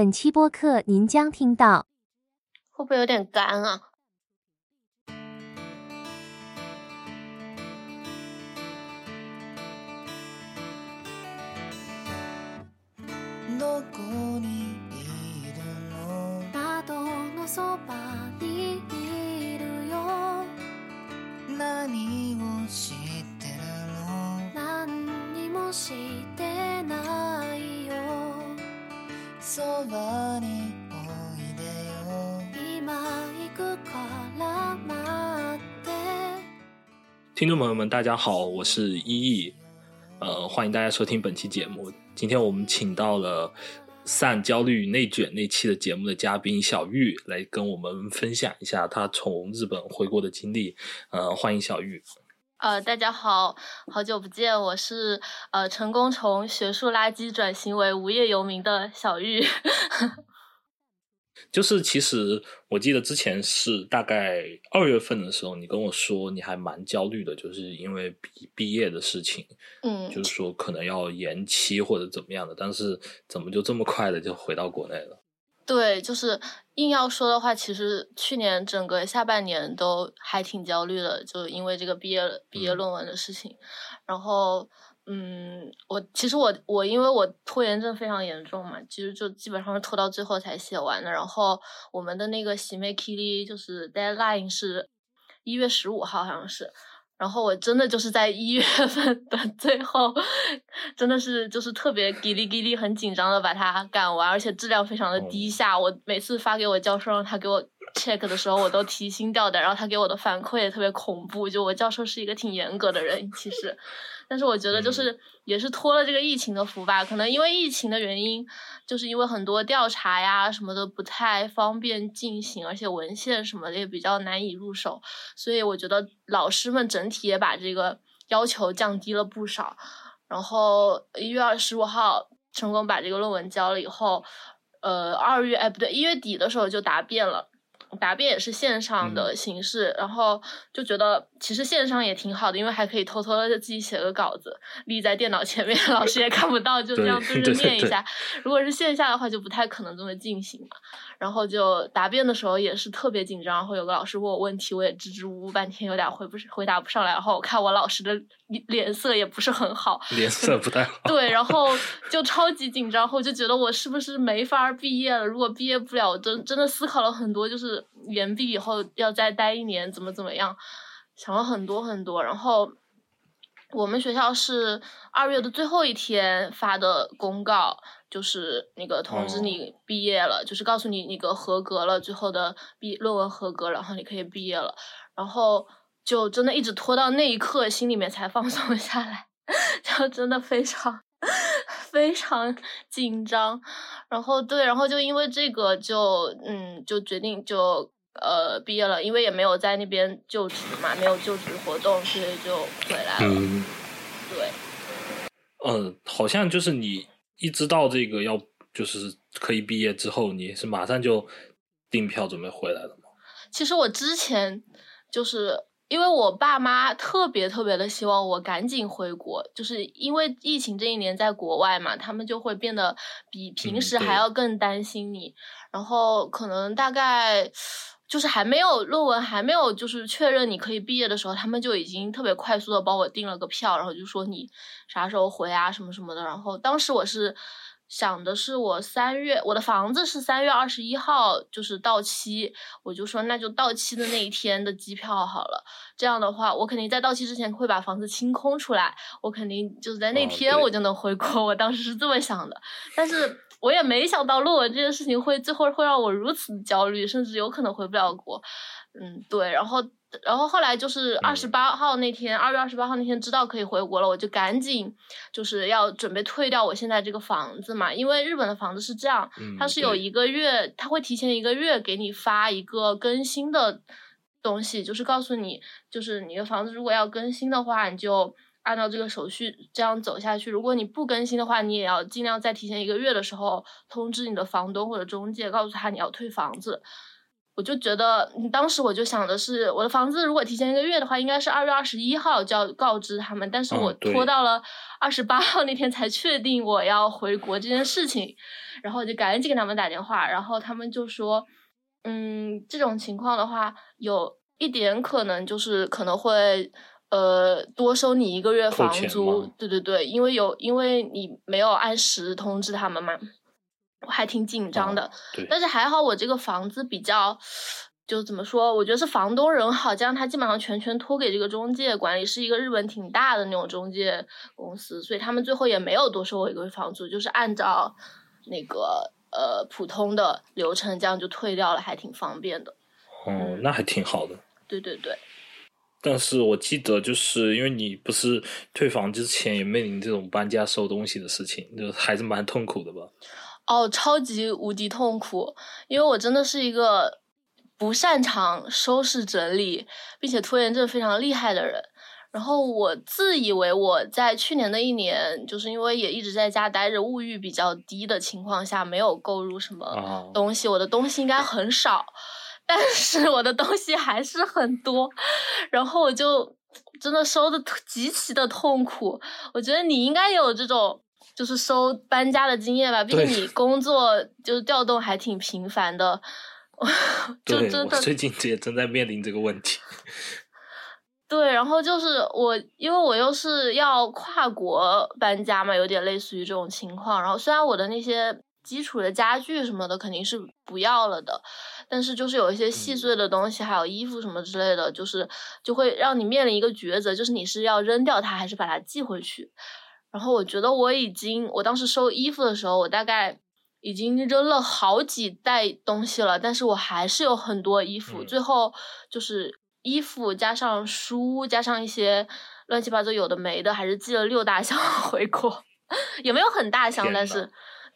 本期播客您将听到，会不会有点干啊？听众朋友们，大家好，我是依依，呃，欢迎大家收听本期节目。今天我们请到了散焦虑内卷那期的节目的嘉宾小玉来跟我们分享一下他从日本回国的经历。呃，欢迎小玉。呃，大家好，好久不见，我是呃成功从学术垃圾转型为无业游民的小玉。就是其实我记得之前是大概二月份的时候，你跟我说你还蛮焦虑的，就是因为毕毕业的事情，嗯，就是说可能要延期或者怎么样的，但是怎么就这么快的就回到国内了？对，就是硬要说的话，其实去年整个下半年都还挺焦虑的，就因为这个毕业毕业论文的事情，然后。嗯，我其实我我因为我拖延症非常严重嘛，其实就基本上是拖到最后才写完的。然后我们的那个喜妹 Kitty 就是 deadline 是一月十五号，好像是。然后我真的就是在一月份的 最后，真的是就是特别叽哩叽哩很紧张的把它赶完，而且质量非常的低下。我每次发给我教授让他给我 check 的时候，我都提心吊胆。然后他给我的反馈也特别恐怖，就我教授是一个挺严格的人，其实。但是我觉得就是也是托了这个疫情的福吧，可能因为疫情的原因，就是因为很多调查呀什么的不太方便进行，而且文献什么的也比较难以入手，所以我觉得老师们整体也把这个要求降低了不少。然后一月二十五号成功把这个论文交了以后，呃，二月哎不对，一月底的时候就答辩了。答辩也是线上的形式，然后就觉得其实线上也挺好的，因为还可以偷偷的自己写个稿子，立在电脑前面，老师也看不到，就这样对着念一下。如果是线下的话，就不太可能这么进行嘛。然后就答辩的时候也是特别紧张，然后有个老师问我问题，我也支支吾吾半天，有点回不回答不上来。然后我看我老师的脸色也不是很好，脸色不太好。对，然后就超级紧张，后就觉得我是不是没法毕业了？如果毕业不了，真真的思考了很多，就是延毕以后要再待一年，怎么怎么样，想了很多很多。然后我们学校是二月的最后一天发的公告。就是那个通知你毕业了，就是告诉你那个合格了，最后的毕论文合格，然后你可以毕业了。然后就真的一直拖到那一刻，心里面才放松下来，就真的非常非常紧张。然后对，然后就因为这个，就嗯，就决定就呃毕业了，因为也没有在那边就职嘛，没有就职活动，所以就回来了。对，嗯，好像就是你。一知道这个要就是可以毕业之后，你是马上就订票准备回来了吗？其实我之前就是因为我爸妈特别特别的希望我赶紧回国，就是因为疫情这一年在国外嘛，他们就会变得比平时还要更担心你，然后可能大概。就是还没有论文还没有就是确认你可以毕业的时候，他们就已经特别快速的帮我订了个票，然后就说你啥时候回啊什么什么的。然后当时我是想的是我三月我的房子是三月二十一号就是到期，我就说那就到期的那一天的机票好了。这样的话，我肯定在到期之前会把房子清空出来，我肯定就是在那天我就能回国。我当时是这么想的，但是。我也没想到论文这件事情会最后会让我如此焦虑，甚至有可能回不了国。嗯，对。然后，然后后来就是二十八号那天，二月二十八号那天知道可以回国了，我就赶紧就是要准备退掉我现在这个房子嘛。因为日本的房子是这样，它是有一个月，它会提前一个月给你发一个更新的东西，就是告诉你，就是你的房子如果要更新的话，你就。按照这个手续这样走下去，如果你不更新的话，你也要尽量在提前一个月的时候通知你的房东或者中介，告诉他你要退房子。我就觉得，当时我就想的是，我的房子如果提前一个月的话，应该是二月二十一号就要告知他们，但是我拖到了二十八号那天才确定我要回国这件事情，然后我就赶紧给他们打电话，然后他们就说，嗯，这种情况的话，有一点可能就是可能会呃多收你一个月房租，对对对，因为有因为你没有按时通知他们嘛。我还挺紧张的，但是还好我这个房子比较，就怎么说？我觉得是房东人好，这样他基本上全权托给这个中介管理，是一个日本挺大的那种中介公司，所以他们最后也没有多收我一个月房租，就是按照那个呃普通的流程，这样就退掉了，还挺方便的。哦，那还挺好的。对对对。但是我记得，就是因为你不是退房之前也面临这种搬家收东西的事情，就还是蛮痛苦的吧？哦，超级无敌痛苦，因为我真的是一个不擅长收拾整理，并且拖延症非常厉害的人。然后我自以为我在去年的一年，就是因为也一直在家待着，物欲比较低的情况下，没有购入什么东西，我的东西应该很少，但是我的东西还是很多。然后我就真的收的极其的痛苦。我觉得你应该有这种。就是收搬家的经验吧，毕竟你工作就是调动还挺频繁的，就真的最近也正在面临这个问题。对，然后就是我，因为我又是要跨国搬家嘛，有点类似于这种情况。然后虽然我的那些基础的家具什么的肯定是不要了的，但是就是有一些细碎的东西，还有衣服什么之类的，就是就会让你面临一个抉择，就是你是要扔掉它，还是把它寄回去。然后我觉得我已经，我当时收衣服的时候，我大概已经扔了好几袋东西了，但是我还是有很多衣服。最后就是衣服加上书加上一些乱七八糟有的没的，还是寄了六大箱 回国，也没有很大箱，但是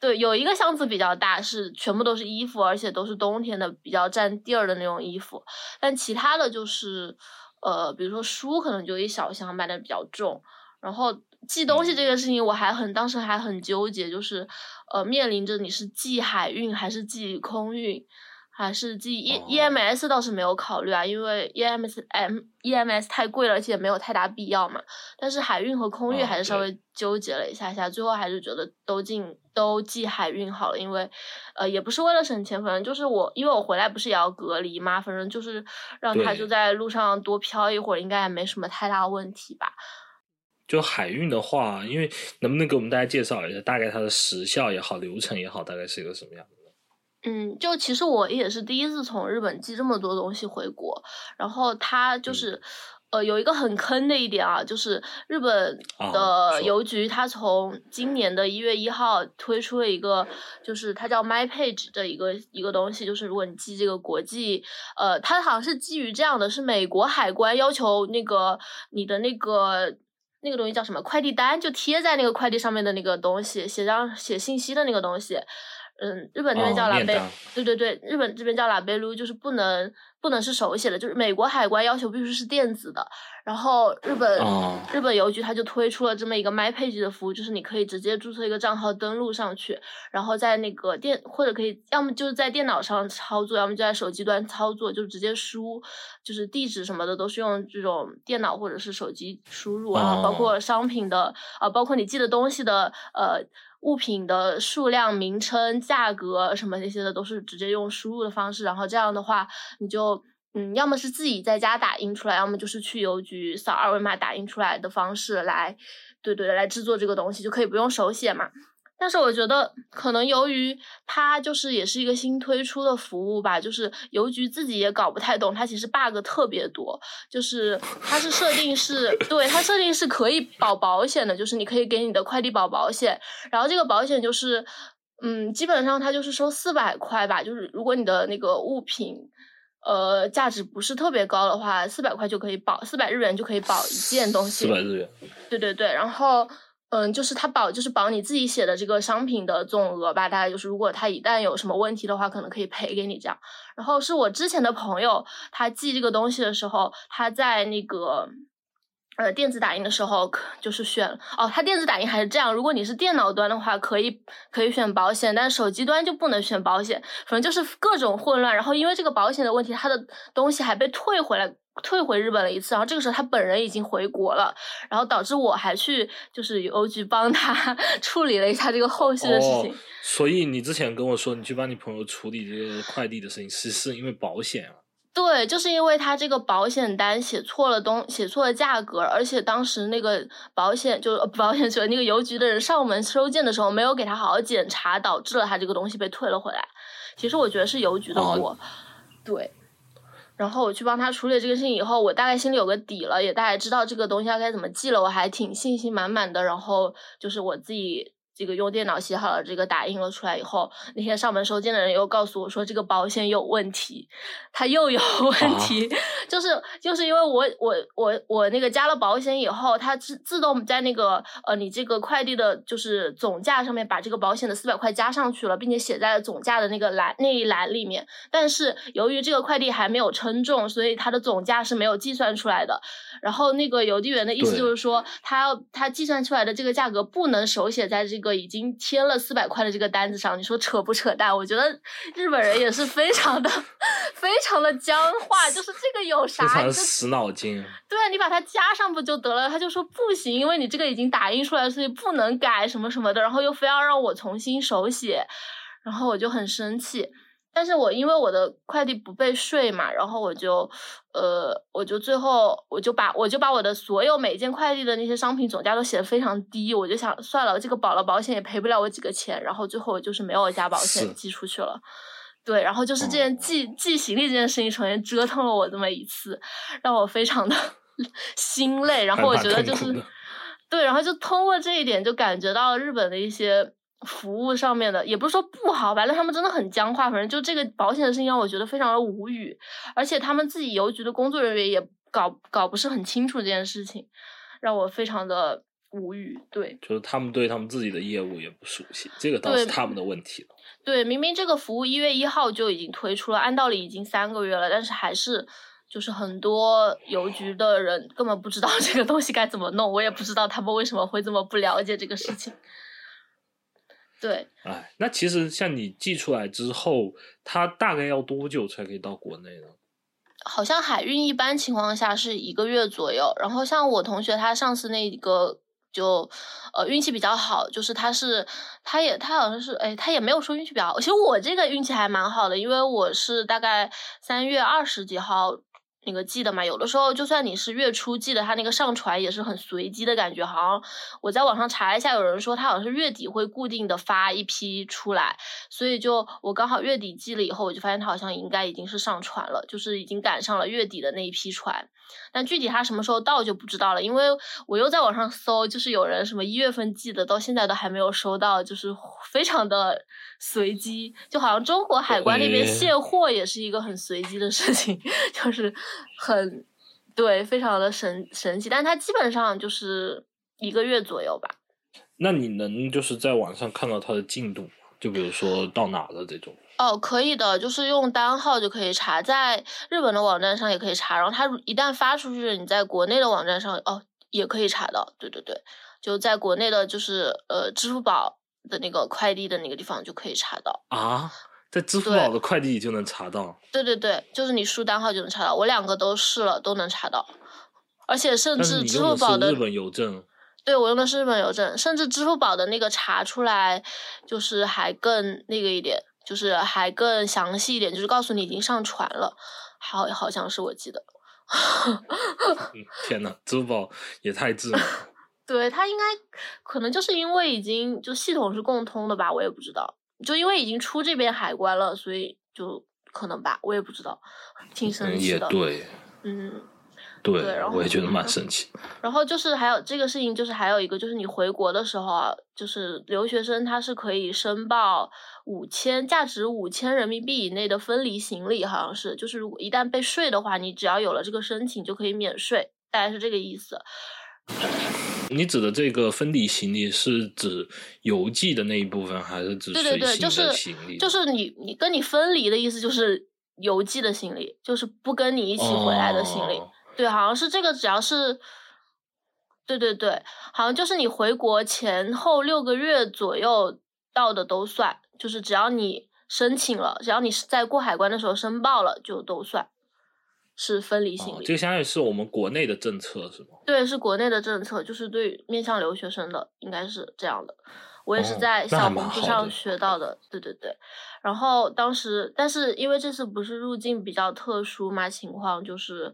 对有一个箱子比较大，是全部都是衣服，而且都是冬天的比较占地儿的那种衣服。但其他的就是呃，比如说书可能就一小箱，买的比较重，然后。寄东西这个事情，我还很当时还很纠结，就是呃，面临着你是寄海运还是寄空运，还是寄 E E M S 倒是没有考虑啊，因为 E M S M E M S 太贵了，而且也没有太大必要嘛。但是海运和空运还是稍微纠结了一下下，最后还是觉得都进都寄海运好了，因为呃也不是为了省钱，反正就是我因为我回来不是也要隔离嘛，反正就是让他就在路上多漂一会儿，应该也没什么太大问题吧。就海运的话，因为能不能给我们大家介绍一下，大概它的时效也好，流程也好，大概是一个什么样的？嗯，就其实我也是第一次从日本寄这么多东西回国，然后它就是，呃，有一个很坑的一点啊，就是日本的邮局它从今年的一月一号推出了一个，就是它叫 My Page 的一个一个东西，就是如果你寄这个国际，呃，它好像是基于这样的，是美国海关要求那个你的那个。那个东西叫什么？快递单就贴在那个快递上面的那个东西，写上写信息的那个东西。嗯，日本那边叫拉贝，对对对，日本这边叫拉贝鲁，就是不能不能是手写的，就是美国海关要求必须是电子的。然后日本日本邮局它就推出了这么一个 My Page 的服务，就是你可以直接注册一个账号登录上去，然后在那个电或者可以要么就是在电脑上操作，要么就在手机端操作，就直接输，就是地址什么的都是用这种电脑或者是手机输入啊，包括商品的啊，包括你寄的东西的呃物品的数量、名称、价格什么那些的都是直接用输入的方式，然后这样的话你就。嗯，要么是自己在家打印出来，要么就是去邮局扫二维码打印出来的方式来，对对来制作这个东西就可以不用手写嘛。但是我觉得可能由于它就是也是一个新推出的服务吧，就是邮局自己也搞不太懂，它其实 bug 特别多。就是它是设定是对它设定是可以保保险的，就是你可以给你的快递保保险，然后这个保险就是嗯，基本上它就是收四百块吧，就是如果你的那个物品。呃，价值不是特别高的话，四百块就可以保，四百日元就可以保一件东西。四百日元。对对对，然后，嗯，就是它保，就是保你自己写的这个商品的总额吧，大概就是如果它一旦有什么问题的话，可能可以赔给你这样。然后是我之前的朋友，他寄这个东西的时候，他在那个呃，电子打印的时候可，就是选哦，它电子打印还是这样。如果你是电脑端的话，可以可以选保险，但是手机端就不能选保险。反正就是各种混乱。然后因为这个保险的问题，他的东西还被退回来，退回日本了一次。然后这个时候他本人已经回国了，然后导致我还去就是邮局帮他 处理了一下这个后续的事情。所以你之前跟我说你去帮你朋友处理这个快递的事情，是是因为保险啊？对，就是因为他这个保险单写错了东，写错了价格，而且当时那个保险就保险局那个邮局的人上门收件的时候，没有给他好好检查，导致了他这个东西被退了回来。其实我觉得是邮局的锅，对。然后我去帮他处理这个事情以后，我大概心里有个底了，也大概知道这个东西要该怎么寄了，我还挺信心满满的。然后就是我自己。这个用电脑写好了，这个打印了出来以后，那天上门收件的人又告诉我说这个保险有问题，他又有问题，就是就是因为我我我我那个加了保险以后，它自自动在那个呃你这个快递的就是总价上面把这个保险的四百块加上去了，并且写在了总价的那个栏那一栏里面，但是由于这个快递还没有称重，所以它的总价是没有计算出来的。然后那个邮递员的意思就是说，他要他计算出来的这个价格不能手写在这个。个已经贴了四百块的这个单子上，你说扯不扯淡？我觉得日本人也是非常的、非常的僵化，就是这个有啥？非常死脑筋。对啊，你把它加上不就得了？他就说不行，因为你这个已经打印出来，所以不能改什么什么的，然后又非要让我重新手写，然后我就很生气。但是我因为我的快递不被税嘛，然后我就，呃，我就最后我就把我就把我的所有每件快递的那些商品总价都写的非常低，我就想算了，这个保了保险也赔不了我几个钱，然后最后我就是没有加保险寄出去了，对，然后就是这件寄寄行李这件事情，首先折腾了我这么一次，让我非常的 心累，然后我觉得就是，对，然后就通过这一点就感觉到日本的一些。服务上面的也不是说不好，吧，但他们真的很僵化。反正就这个保险的事情让我觉得非常的无语，而且他们自己邮局的工作人员也搞搞不是很清楚这件事情，让我非常的无语。对，就是他们对他们自己的业务也不熟悉，这个倒是他们的问题了。对，明明这个服务一月一号就已经推出了，按道理已经三个月了，但是还是就是很多邮局的人根本不知道这个东西该怎么弄，我也不知道他们为什么会这么不了解这个事情。对，哎，那其实像你寄出来之后，它大概要多久才可以到国内呢？好像海运一般情况下是一个月左右。然后像我同学他上次那个就呃运气比较好，就是他是他也他好像是哎他也没有说运气比较好。其实我这个运气还蛮好的，因为我是大概三月二十几号。那个寄的嘛，有的时候就算你是月初寄的，它那个上传也是很随机的感觉。好像我在网上查一下，有人说他好像是月底会固定的发一批出来，所以就我刚好月底寄了以后，我就发现他好像应该已经是上传了，就是已经赶上了月底的那一批船。但具体他什么时候到就不知道了，因为我又在网上搜，就是有人什么一月份寄的，到现在都还没有收到，就是非常的随机，就好像中国海关那边卸货也是一个很随机的事情，就是。很对，非常的神神奇，但它基本上就是一个月左右吧。那你能就是在网上看到它的进度，就比如说到哪了这种？哦，可以的，就是用单号就可以查，在日本的网站上也可以查，然后它一旦发出去，你在国内的网站上哦也可以查到。对对对，就在国内的，就是呃支付宝的那个快递的那个地方就可以查到啊。在支付宝的快递就能查到，对对对，就是你输单号就能查到。我两个都试了，都能查到，而且甚至支付宝的日本邮政，对我用的是日本邮政，甚至支付宝的那个查出来就是还更那个一点，就是还更详细一点，就是告诉你已经上传了，好好像是我记得。天呐，支付宝也太智能。对他应该可能就是因为已经就系统是共通的吧，我也不知道。就因为已经出这边海关了，所以就可能吧，我也不知道，挺神奇的。也对，嗯，对，然后我也觉得蛮神奇。然后就是还有这个事情，就是还有一个，就是你回国的时候啊，就是留学生他是可以申报五千价值五千人民币以内的分离行李，好像是，就是如果一旦被税的话，你只要有了这个申请就可以免税，大概是这个意思。你指的这个分离行李是指邮寄的那一部分，还是指随行的行李？就是你你跟你分离的意思，就是邮寄的行李，就是不跟你一起回来的行李。对，好像是这个，只要是对对对，好像就是你回国前后六个月左右到的都算，就是只要你申请了，只要你是在过海关的时候申报了，就都算是分离行哦，李。这个相当于是我们国内的政策是吗？对，是国内的政策，就是对面向留学生的，应该是这样的。我也是哦在小红书上学到的，对对对。然后当时，但是因为这次不是入境比较特殊嘛，情况就是，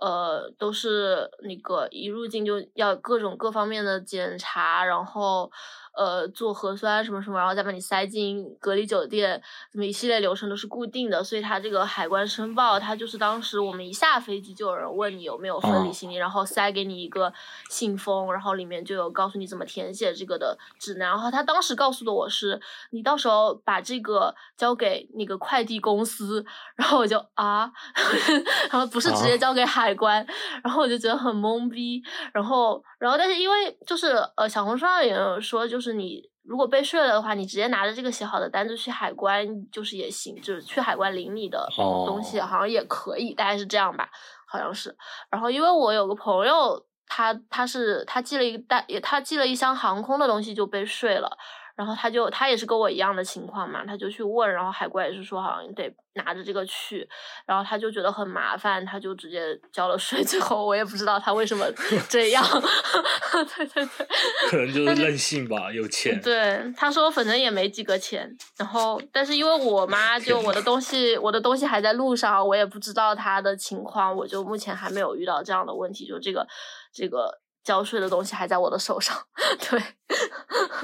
呃，都是那个一入境就要各种各方面的检查，然后呃做核酸什么什么，然后再把你塞进隔离酒店，这么一系列流程都是固定的，所以它这个海关申报，它就是当时我们一下飞机就有人问你有没有分离哦行李，然后塞给你一个信封，然后里面就有告诉你怎么填写这个的指南。然后他当时告诉的我是，你到时候把这个交给那个快递公司，然后我就啊，然后不是直接啊交给海关，然后我就觉得很懵逼。然后，然后但是因为就是呃，小红书上也有说，就是你如果被税了的话，你直接拿着这个写好的单子去海关，就是也行，就是去海关领你的东西，哦好像也可以，大概是这样吧，好像是。然后因为我有个朋友，他他是他寄了一个单，也他寄了一箱航空的东西就被税了。然后他就他也是跟我一样的情况嘛，他就去问，然后海关也是说好像得拿着这个去，然后他就觉得很麻烦，他就直接交了税。最后我也不知道他为什么 这样，对对对，可能就是任性吧，有钱。对，他说反正也没几个钱，然后但是因为我妈就我的东西，我的东西还在路上，我也不知道他的情况，我就目前还没有遇到这样的问题，就这个这个交税的东西还在我的手上，对，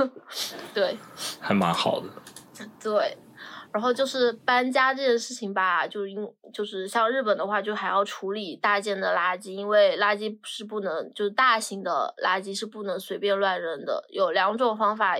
对还蛮好的。对。然后就是搬家这件事情吧，就因就是像日本的话，就还要处理大件的垃圾，因为垃圾是不能，就是大型的垃圾是不能随便乱扔的。有两种方法，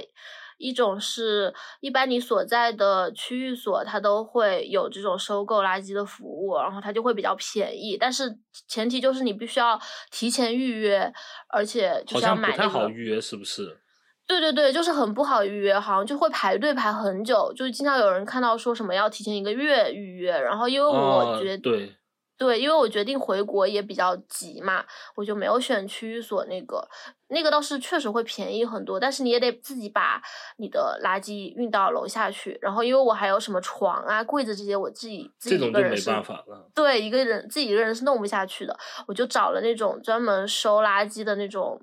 一种是一般你所在的区域所，它都会有这种收购垃圾的服务，然后它就会比较便宜，但是前提就是你必须要提前预约，而且就好是要像不太买那个。好预约，是不是？对对对，就是很不好预约，好像就会排队排很久，就是经常有人看到说什么要提前一个月预约，然后因为我哦决、对，对，因为我决定回国也比较急嘛，我就没有选区域所那个，那个倒是确实会便宜很多，但是你也得自己把你的垃圾运到楼下去，然后因为我还有什么床啊、柜子这些，我自己自己这种就没一个人是办法了。对，一个人自己一个人是弄不下去的，我就找了那种专门收垃圾的那种。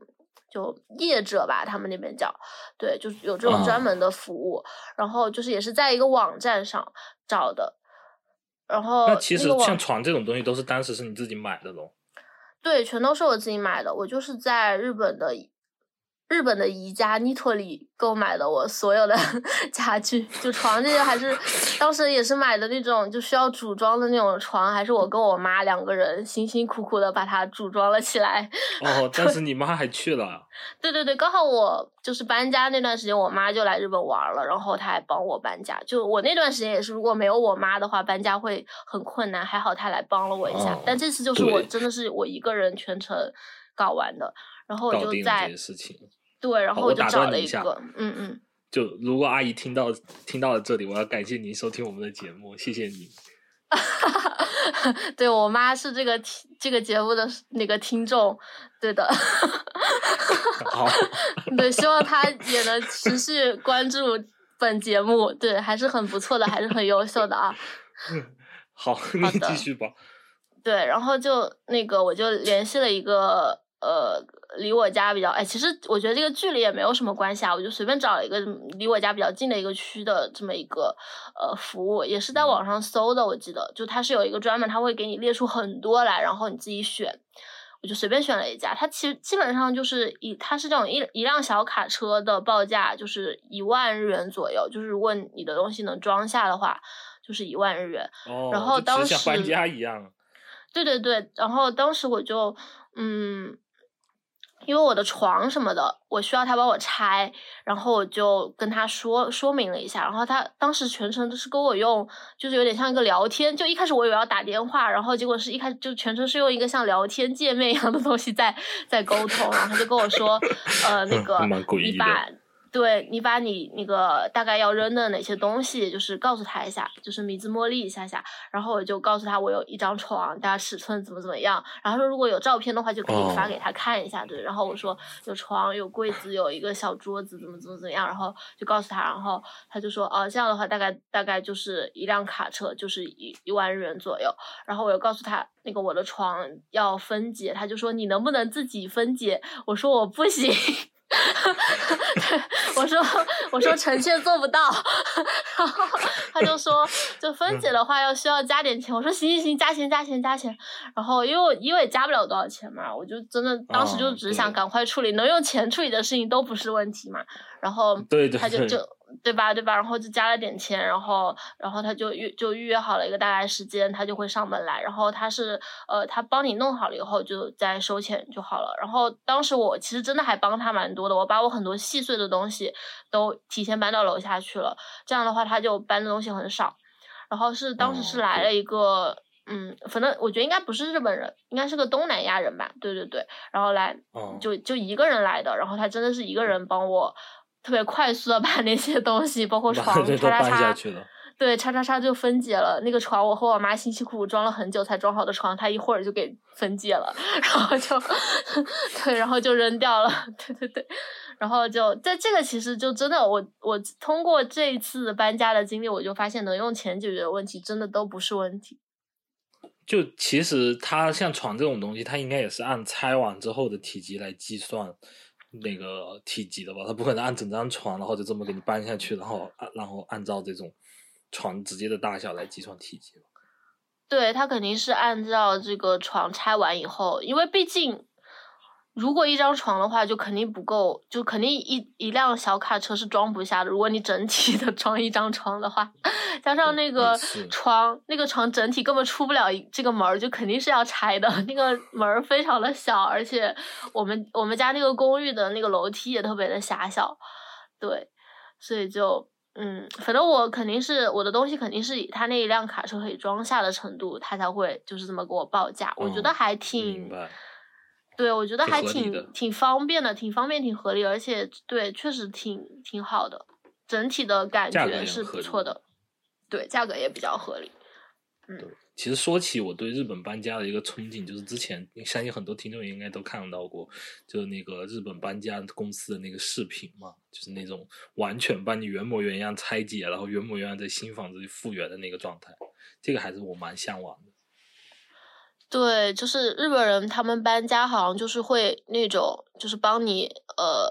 就业者吧，他们那边叫，对，就是有这种专啊门的服务，然后就是也是在一个网站上找的，然后那其实像床这种东西都是当时是你自己买的咯。对，全都是我自己买的。我就是在日本的日本的宜家 Nito 里购买的我所有的 家具，就床这些还是当时也是买的那种就需要组装的那种床，还是我跟我妈两个人辛辛苦苦的把它组装了起来。哦，但是你妈还去了。对对对，刚好我就是搬家那段时间，我妈就来日本玩了，然后她还帮我搬家。就我那段时间也是，如果没有我妈的话，搬家会很困难。还好她来帮了我一下，哦但这次就是我真的是我一个人全程搞完的，然后我搞定了就在这些事情。对，然后我就找断你一下了一个，嗯嗯，就如果阿姨听到听到了这里，我要感谢您收听我们的节目，谢谢你。对我妈是这个听这个节目的那个听众，对的，好，对，希望她也能持续关注本节目，对，还是很不错的，还是很优秀的啊。好，你继续吧。对，然后就那个我就联系了一个呃离我家比较哎，其实我觉得这个距离也没有什么关系啊，我就随便找了一个离我家比较近的一个区的这么一个呃服务，也是在网上搜的，我记得就它是有一个专门，它会给你列出很多来，然后你自己选。我就随便选了一家，它其实基本上就是一，它是这种一一辆小卡车的报价就是一万日元左右，就是如果你的东西能装下的话，就是一万日元。哦，然后当像搬时家一样。对对对，然后当时我就嗯，因为我的床什么的，我需要他帮我拆，然后我就跟他说说明了一下，然后他当时全程都是跟我用，就是有点像一个聊天，就一开始我以为要打电话，然后结果是一开始就全程是用一个像聊天界面一样的东西在在沟通，然后他就跟我说，呃，那个蛮诡异的你把对你把你那个大概要扔的哪些东西，就是告诉他一下，就是米字茉莉一下下，然后我就告诉他我有一张床，大家尺寸怎么怎么样，然后说如果有照片的话就可以发给他看一下，对，然后我说有床有柜子有一个小桌子怎么怎么怎么样，然后就告诉他，然后他就说哦这样的话大概大概就是一辆卡车就是一一万日元左右，然后我又告诉他那个我的床要分解，他就说你能不能自己分解，我说我不行。对，我说我说臣妾做不到，然后他就说就分解的话要需要加点钱，我说行行行，加钱加钱加钱，然后因为我因为加不了多少钱嘛，我就真的当时就只想。赶快处理，能用钱处理的事情都不是问题嘛，然后他就就。对吧，对吧？然后就加了点钱，然后，然后他就预就预约好了一个大概时间，他就会上门来。然后他是，呃，他帮你弄好了以后，就再收钱就好了。然后当时我其实真的还帮他蛮多的，我把我很多细碎的东西都提前搬到楼下去了。这样的话，他就搬的东西很少。然后是当时是来了一个，嗯，反正我觉得应该不是日本人，应该是个东南亚人吧？对对对。然后来，就就一个人来的。然后他真的是一个人帮我。特别快速的把 那些东西，包括床，叉叉叉，对，叉叉叉就分解了。那个床，我和我妈辛辛苦苦装了很久才装好的床，她一会儿就给分解了，然后就，对，然后就扔掉了。对对对，然后就在这个其实就真的，我我通过这一次搬家的经历，我就发现能用钱解决的问题，真的都不是问题。就其实它像床这种东西，它应该也是按拆完之后的体积来计算。那个体积的吧，他不可能按整张床，然后就这么给你搬下去，然后然后按照这种床直接的大小来计算体积。对他肯定是按照这个床拆完以后，因为毕竟。如果一张床的话，就肯定不够，就肯定一一辆小卡车是装不下的。如果你整体的装一张床的话，加上那个床，那个床整体根本出不了这个门儿，就肯定是要拆的。那个门儿非常的小，而且我们我们家那个公寓的那个楼梯也特别的狭小，对，所以就嗯，反正我肯定是我的东西肯定是以他那一辆卡车可以装下的程度，他才会就是这么给我报价。我觉得还挺。对，我觉得还挺挺方便的，挺方便，挺合理，而且对，确实挺挺好的，整体的感觉是不错的。对，价格也比较合理。嗯，其实说起我对日本搬家的一个憧憬，就是之前相信很多听众应该都看到过，就是那个日本搬家公司的那个视频嘛，就是那种完全把你原模原样拆解，然后原模原样在新房子里复原的那个状态，这个还是我蛮向往的。对，就是日本人，他们搬家好像就是会那种，就是帮你呃，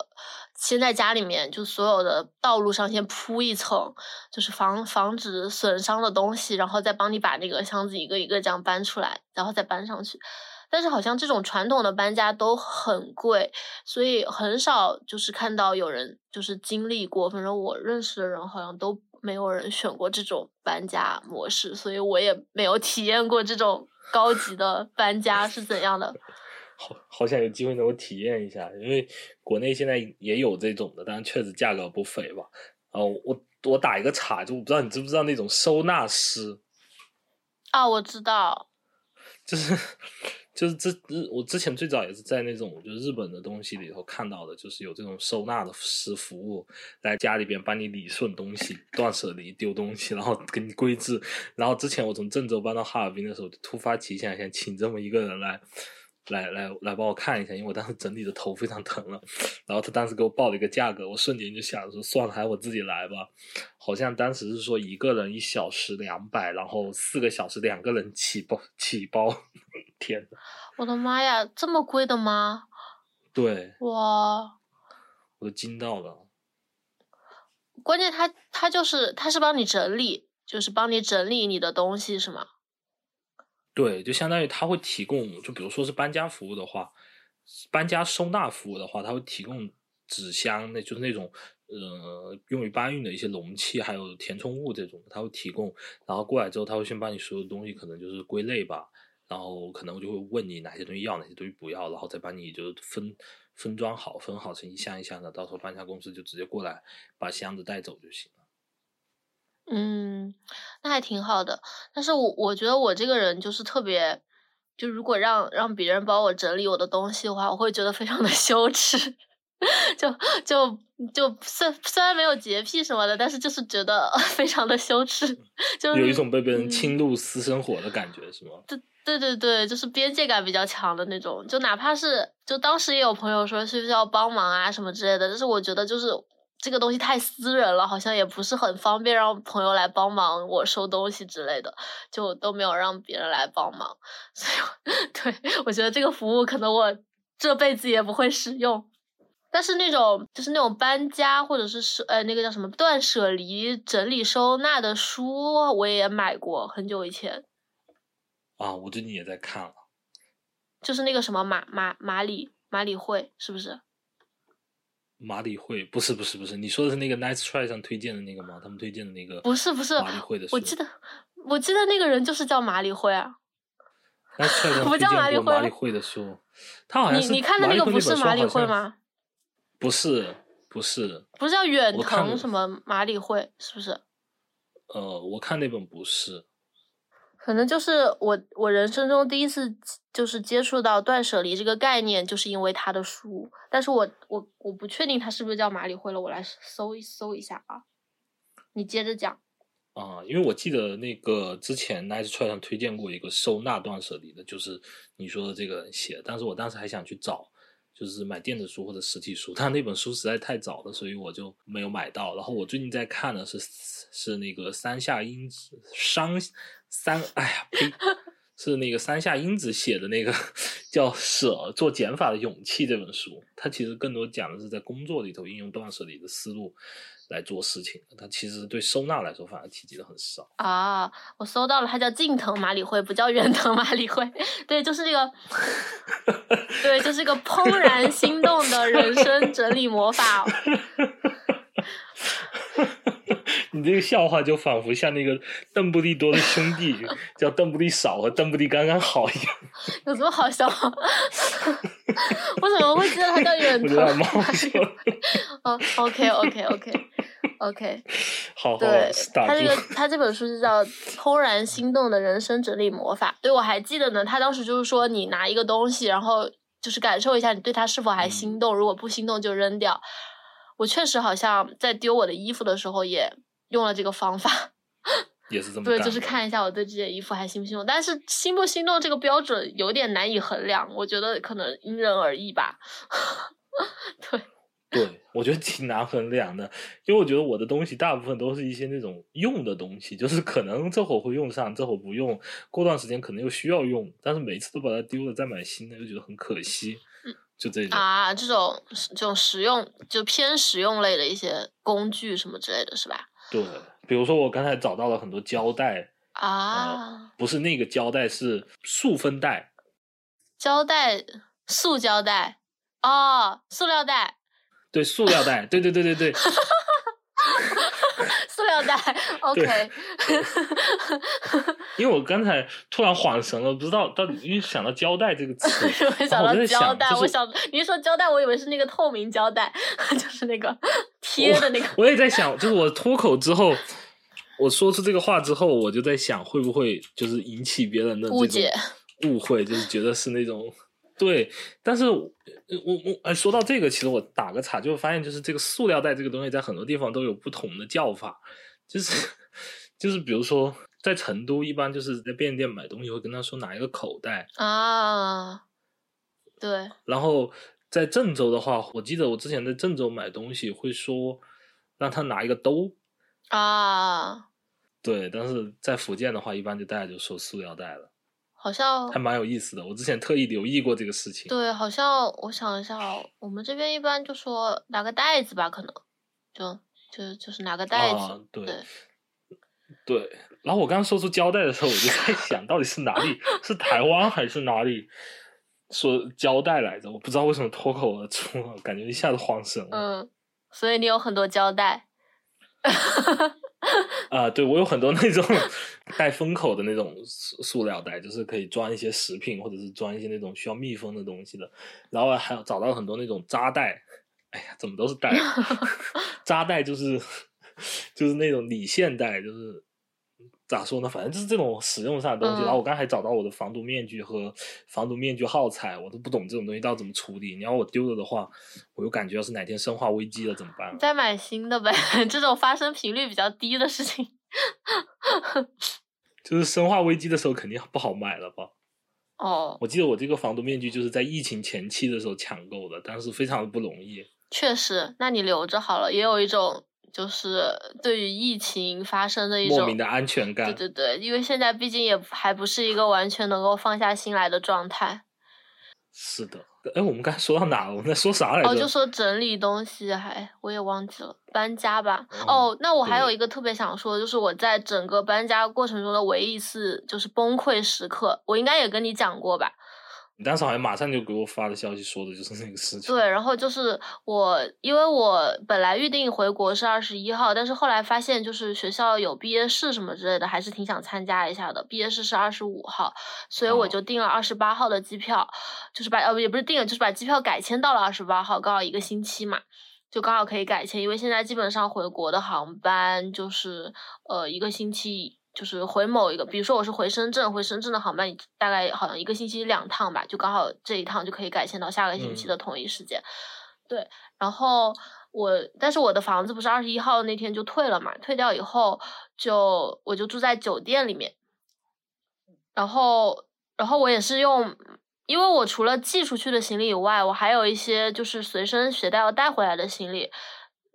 先在家里面就所有的道路上先铺一层，就是防防止损伤的东西，然后再帮你把那个箱子一个一个这样搬出来，然后再搬上去。但是好像这种传统的搬家都很贵，所以很少就是看到有人就是经历过。反正我认识的人好像都没有人选过这种搬家模式，所以我也没有体验过这种。高级的搬家是怎样的？好，好想有机会能够体验一下，因为国内现在也有这种的，但确实价格不菲吧。哦，我我打一个岔，就我不知道你知不知道那种收纳师？啊，我知道，就是。就是之日，我之前最早也是在那种就日本的东西里头看到的，就是有这种收纳的师服务，来家里边帮你理顺东西、断舍离、丢东西，然后给你归置。然后之前我从郑州搬到哈尔滨的时候，突发奇想，想请这么一个人来。来来来，帮我看一下，因为我当时整理的头非常疼了。然后他当时给我报了一个价格，我瞬间就想说，算了，还是我自己来吧。好像当时是说一个人一小时两百，然后四个小时两个人起包起包。天呐，我的妈呀，这么贵的吗？对。哇！我都惊到了。关键他他就是他是帮你整理，就是帮你整理你的东西是吗？对，就相当于他会提供，就比如说是搬家服务的话，搬家收纳服务的话，他会提供纸箱，那就是那种呃用于搬运的一些容器，还有填充物这种，他会提供。然后过来之后，他会先把你所有东西可能就是归类吧，然后可能就会问你哪些东西要，哪些东西不要，然后再把你就分分装好，分好成一箱一箱的，到时候搬家公司就直接过来把箱子带走就行。嗯，那还挺好的。但是我我觉得我这个人就是特别，就如果让让别人帮我整理我的东西的话，我会觉得非常的 羞耻。就就就虽虽然没有洁癖什么的，但是就是觉得 非常的羞耻，就是有一种被别人嗯侵入私生活的感觉，是吗？对对对对，就是边界感比较强的那种，就哪怕是就当时也有朋友说需不需要帮忙啊什么之类的，但是我觉得就是这个东西太私人了，好像也不是很方便让朋友来帮忙我收东西之类的，就都没有让别人来帮忙，所以对我觉得这个服务可能我这辈子也不会使用。但是那种就是那种搬家或者是是呃那个叫什么断舍离整理收纳的书，我也买过，很久以前。啊，我最近也在看了。就是那个什么马马马里马里会是不是？马里会不是不是不是，你说的是那个 Nice Try 上推荐的那个吗？他们推荐的那个不是不是马里会的，我记得我记得那个人就是叫马里会 不叫马里会过马里会的书，他好像是你你看的那个不是马里？会吗？不是不是，不是叫远藤什么马里会是不是？呃，我看那本不是。可能就是我我人生中第一次就是接触到断舍离这个概念，就是因为他的书。但是我我我不确定他是不是叫马里会了，我来搜一搜一下啊。你接着讲。啊，因为我记得那个之前 Nice Try 上推荐过一个收纳断舍离的，就是你说的这个写，但是我当时还想去找，就是买电子书或者实体书，但那本书实在太早了，所以我就没有买到。然后我最近在看的是是那个三下英子山三，哎呀呸，是那个山下英子写的那个叫《舍做减法的勇气》这本书，它其实更多讲的是在工作里头应用断舍离的思路。来做事情，它其实对收纳来说反而提及的很少啊。我搜到了，它叫近藤麻里惠，不叫远藤麻里惠。对，就是这个，对，就是个怦然心动的人生整理魔法。你这个笑话就仿佛像那个邓布利多的兄弟 叫邓布利少和邓布利刚刚好一样。有什么好笑吗？我怎么会知道他叫远藤？哦，OK OK OK OK，好好，对，他这个他这本书就叫《怦然心动的人生整理魔法》。对我还记得呢，他当时就是说，你拿一个东西，然后就是感受一下你对它是否还心动，如果不心动就扔掉。我确实好像在丢我的衣服的时候也用了这个方法，也是这么对，就是看一下我对这件衣服还心不心动。但是心不心动这个标准有点难以衡量，我觉得可能因人而异吧。对，对，我觉得挺难衡量的，因为我觉得我的东西大部分都是一些那种用的东西，就是可能这会儿会用上，这会儿不用，过段时间可能又需要用，但是每次都把它丢了再买新的，又觉得很可惜。就这种啊，这种这种实用就偏实用类的一些工具什么之类的是吧？对，比如说我刚才找到了很多胶带啊、呃，不是那个胶带，是塑封袋，胶带、塑胶带，哦，塑料袋，对，塑料袋，对对对对对，塑料袋，OK。因为我刚才突然恍神了，不知道到底因为想到胶带这个词，我想到胶带，就是、我想你一说胶带，我以为是那个透明胶带，就是那个贴的那个。我，我也在想，就是我脱口之后，我说出这个话之后，我就在想，会不会就是引起别人的误解、误会，就是觉得是那种对。但是我我哎，说到这个，其实我打个岔，就发现就是这个塑料袋这个东西，在很多地方都有不同的叫法，就是就是比如说。在成都，一般就是在便利店买东西，会跟他说拿一个口袋啊，对。然后在郑州的话，我记得我之前在郑州买东西会说让他拿一个兜啊。对，但是在福建的话，一般就大家就说塑料袋了，好像还蛮有意思的。我之前特意留意过这个事情。对，好像我想一下，我们这边一般就说拿个袋子吧，可能就就就是拿个袋子。啊、对。对对，然后我刚刚说出胶带的时候，我就在 想到底是哪里，是台湾还是哪里说胶带来着？我不知道为什么脱口而出，感觉一下子慌神了。嗯，所以你有很多胶带。啊，对我有很多那种带封口的那种塑塑料袋，就是可以装一些食品或者是装一些那种需要密封的东西的。然后还有找到很多那种扎带，哎呀，怎么都是带？扎带就是。就是那种理线带，就是咋说呢？反正就是这种使用上的东西。嗯然后我刚才还找到我的防毒面具和防毒面具耗材，我都不懂这种东西到底怎么处理。你要我丢了的话，我又感觉要是哪天生化危机了怎么办啊？再买新的呗，这种发生频率比较低的事情。就是生化危机的时候肯定不好买了吧？哦，我记得我这个防毒面具就是在疫情前期的时候抢购的，但是非常的不容易。确实，那你留着好了，也有一种就是对于疫情发生的一种莫名的安全感。对对对，因为现在毕竟也还不是一个完全能够放下心来的状态。是的，哎，我们刚才说到哪了？我们在说啥来着？哦，就 说整理东西，还我也忘记了，搬家吧。哦哦，那我还有一个特别想说的，就是我在整个搬家过程中的唯一一次就是崩溃时刻，我应该也跟你讲过吧？你当时好像马上就给我发的消息，说的就是那个事情。对，然后就是我，因为我本来预定回国是二十一号，但是后来发现就是学校有毕业式什么之类的，还是挺想参加一下的。毕业式是二十五号，所以我哦就订了二十八号的机票，就是把呃也不是订了，就是把机票改签到了二十八号，刚好一个星期嘛。就刚好可以改签，因为现在基本上回国的航班就是呃一个星期，就是回某一个，比如说我是回深圳，回深圳的航班大概好像一个星期两趟吧，就刚好这一趟就可以改签到下个星期的同一时间。对，然后我但是我的房子不是二十一号那天就退了嘛，退掉以后就我就住在酒店里面，然后然后我也是用。因为我除了寄出去的行李以外，我还有一些就是随身携带要带回来的行李，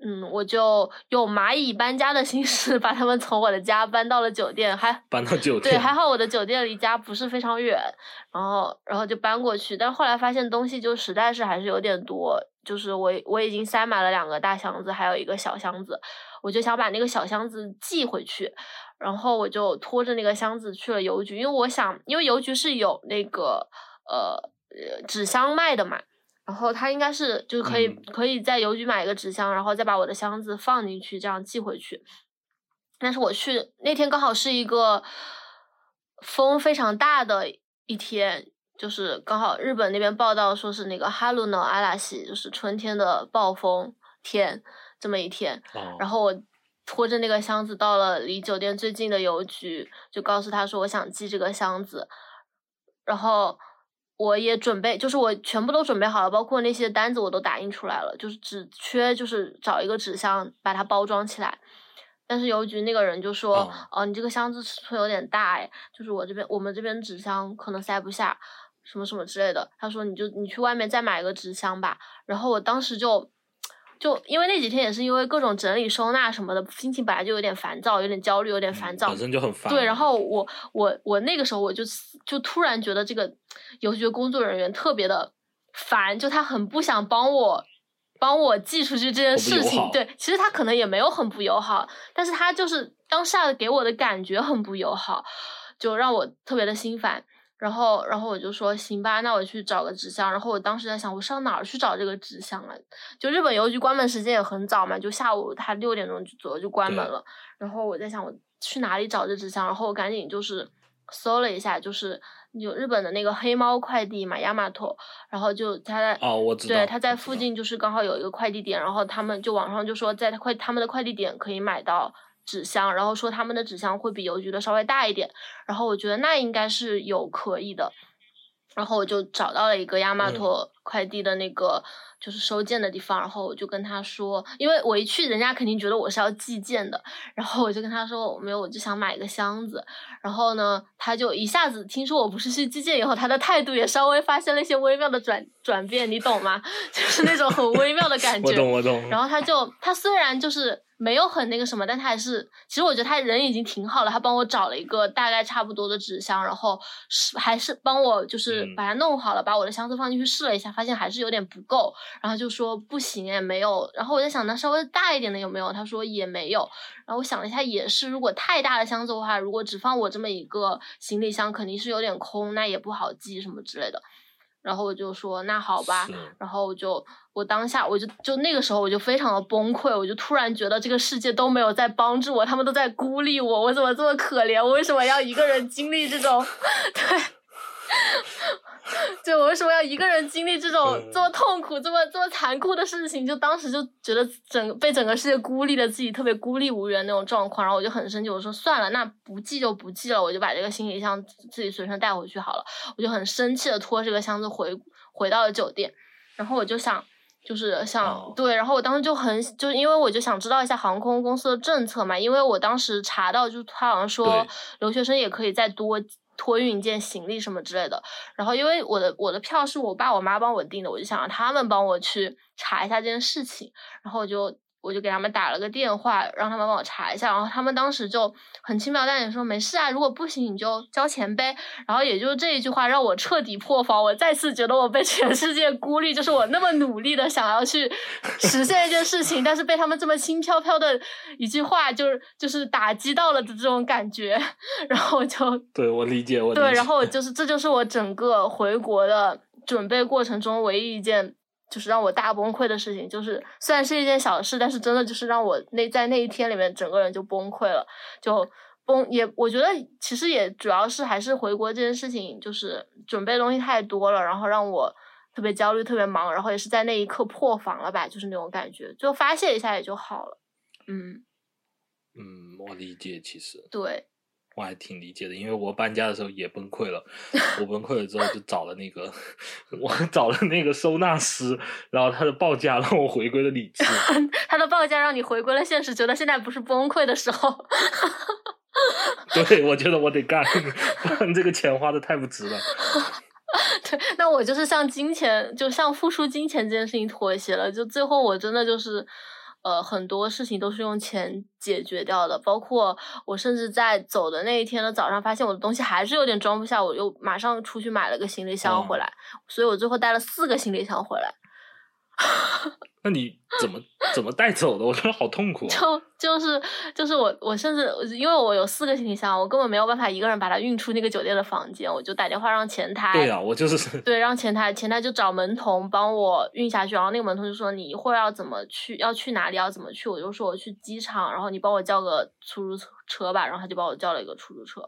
嗯，我就用蚂蚁搬家的形式 把他们从我的家搬到了酒店，还搬到酒店对，还好我的酒店离家不是非常远，然后然后就搬过去，但后来发现东西就实在是还是有点多，就是我我已经塞满了两个大箱子，还有一个小箱子，我就想把那个小箱子寄回去，然后我就拖着那个箱子去了邮局，因为我想，因为邮局是有那个呃呃纸箱卖的嘛。然后他应该是就是可以、嗯可以在邮局买一个纸箱，然后再把我的箱子放进去，这样寄回去。但是我去那天刚好是一个风非常大的一天，就是刚好日本那边报道说是那个哈鲁诺阿拉西，就是春天的暴风天这么一天。哦然后我拖着那个箱子到了离酒店最近的邮局，就告诉他说我想寄这个箱子，然后我也准备，就是我全部都准备好了，包括那些单子我都打印出来了，就是只缺就是找一个纸箱把它包装起来。但是邮局那个人就说：“哦哦，你这个箱子尺寸有点大哎，就是我这边我们这边纸箱可能塞不下，什么什么之类的。”他说：“你就你去外面再买一个纸箱吧。”然后我当时就就因为那几天也是因为各种整理收纳什么的，心情本来就有点烦躁，有点焦虑，有点烦躁。嗯本身就很烦。对，然后我我我那个时候我就就突然觉得这个邮局的工作人员特别的烦，就他很不想帮我帮我寄出去这件。事情对，其实他可能也没有很不友好，但是他就是当下给我的感觉很不友好，就让我特别的心烦。然后，然后我就说行吧，那我去找个纸箱。然后我当时在想，我上哪儿去找这个纸箱啊？就日本邮局关门时间也很早嘛，就下午他六点钟左右就关门了。然后我在想，我去哪里找这纸箱？然后我赶紧就是搜了一下，就是有日本的那个黑猫快递嘛，亚马托，然后就他在哦，我知道。对，他在附近就是刚好有一个快递点，然后他们就网上就说在他快他们的快递点可以买到纸箱，然后说他们的纸箱会比邮局的稍微大一点，然后我觉得那应该是有可以的，然后我就找到了一个亚马嗯托快递的那个就是收件的地方，然后我就跟他说，因为我一去，人家肯定觉得我是要寄件的，然后我就跟他说我没有，我就想买个箱子，然后呢，他就一下子听说我不是去寄件以后，他的态度也稍微发生了一些微妙的转转变，你懂吗？就是那种很微妙的感觉。我懂，我懂。然后他就他虽然就是没有很那个什么，但他还是，其实我觉得他人已经挺好了。他帮我找了一个大概差不多的纸箱，然后是还是帮我就是嗯把它弄好了，把我的箱子放进去试了一下，发现还是有点不够，然后就说不行也没有。然后我在想，那稍微大一点的有没有？他说也没有。然后我想了一下，也是，如果太大的箱子的话，如果只放我这么一个行李箱，肯定是有点空，那也不好寄什么之类的。然后我就说那好吧，然后我就我当下我就就那个时候我就非常的崩溃，我就突然觉得这个世界都没有在帮助我，他们都在孤立我，我怎么这么可怜？我为什么要一个人经历这种？对，就我为什么要一个人经历这种嗯这么痛苦、这么这么残酷的事情？就当时就觉得整被整个世界孤立了，自己特别孤立无援那种状况，然后我就很生气，我说算了，那不寄就不寄了，我就把这个行李箱自自己随身带回去好了。我就很生气的拖这个箱子回回到了酒店，然后我就想。就是想、哦对，然后我当时就很，就因为我就想知道一下航空公司的政策嘛，因为我当时查到，就是他好像说留学生也可以再多托运一件行李什么之类的。然后因为我的我的票是我爸我妈帮我订的，我就想让他们帮我去查一下这件事情，然后我就我就给他们打了个电话，让他们帮我查一下，然后他们当时就很轻描淡写说没事啊，如果不行你就交钱呗。然后也就是这一句话让我彻底破防，我再次觉得我被全世界孤立，就是我那么努力的想要去实现一件事情，但是被他们这么轻飘飘的一句话，就是就是打击到了的这种感觉，然后我就 对我理解，我理对，然后我。就是这就是我整个回国的准备过程中唯一一件就是让我大崩溃的事情，就是虽然是一件小事，但是真的就是让我那在那一天里面整个人就崩溃了，就崩也我觉得其实也主要是还是回国这件事情，就是准备东西太多了，然后让我特别焦虑、特别忙，然后也是在那一刻破防了吧，就是那种感觉，就发泄一下也就好了。嗯，嗯，我理解，其实。对，我还挺理解的，因为我搬家的时候也崩溃了。我崩溃了之后就找了那个，我找了那个收纳师，然后他的报价让我回归了理 智。他的报价让你回归了现实，觉得现在不是崩溃的时候。对，我觉得我得干，不然这个钱花的太不值了。对，那我就是向金钱，就向付出金钱这件事情妥协了。就最后我真的就是，呃，很多事情都是用钱解决掉的。包括我甚至在走的那一天的早上，发现我的东西还是有点装不下，我又马上出去买了个行李箱回哦来。所以我最后带了四个行李箱回来。那你怎么怎么带走的？我觉得好痛苦、啊。就就是就是我我甚至因为我有四个行李箱，我根本没有办法一个人把它运出那个酒店的房间，我就打电话让前台。对呀、我就是对，让前台前台就找门童帮我运下去，然后那个门童就说你一会儿要怎么去，要去哪里，要怎么去，我就说我去机场，然后你帮我叫个出租车吧，然后他就帮我叫了一个出租车，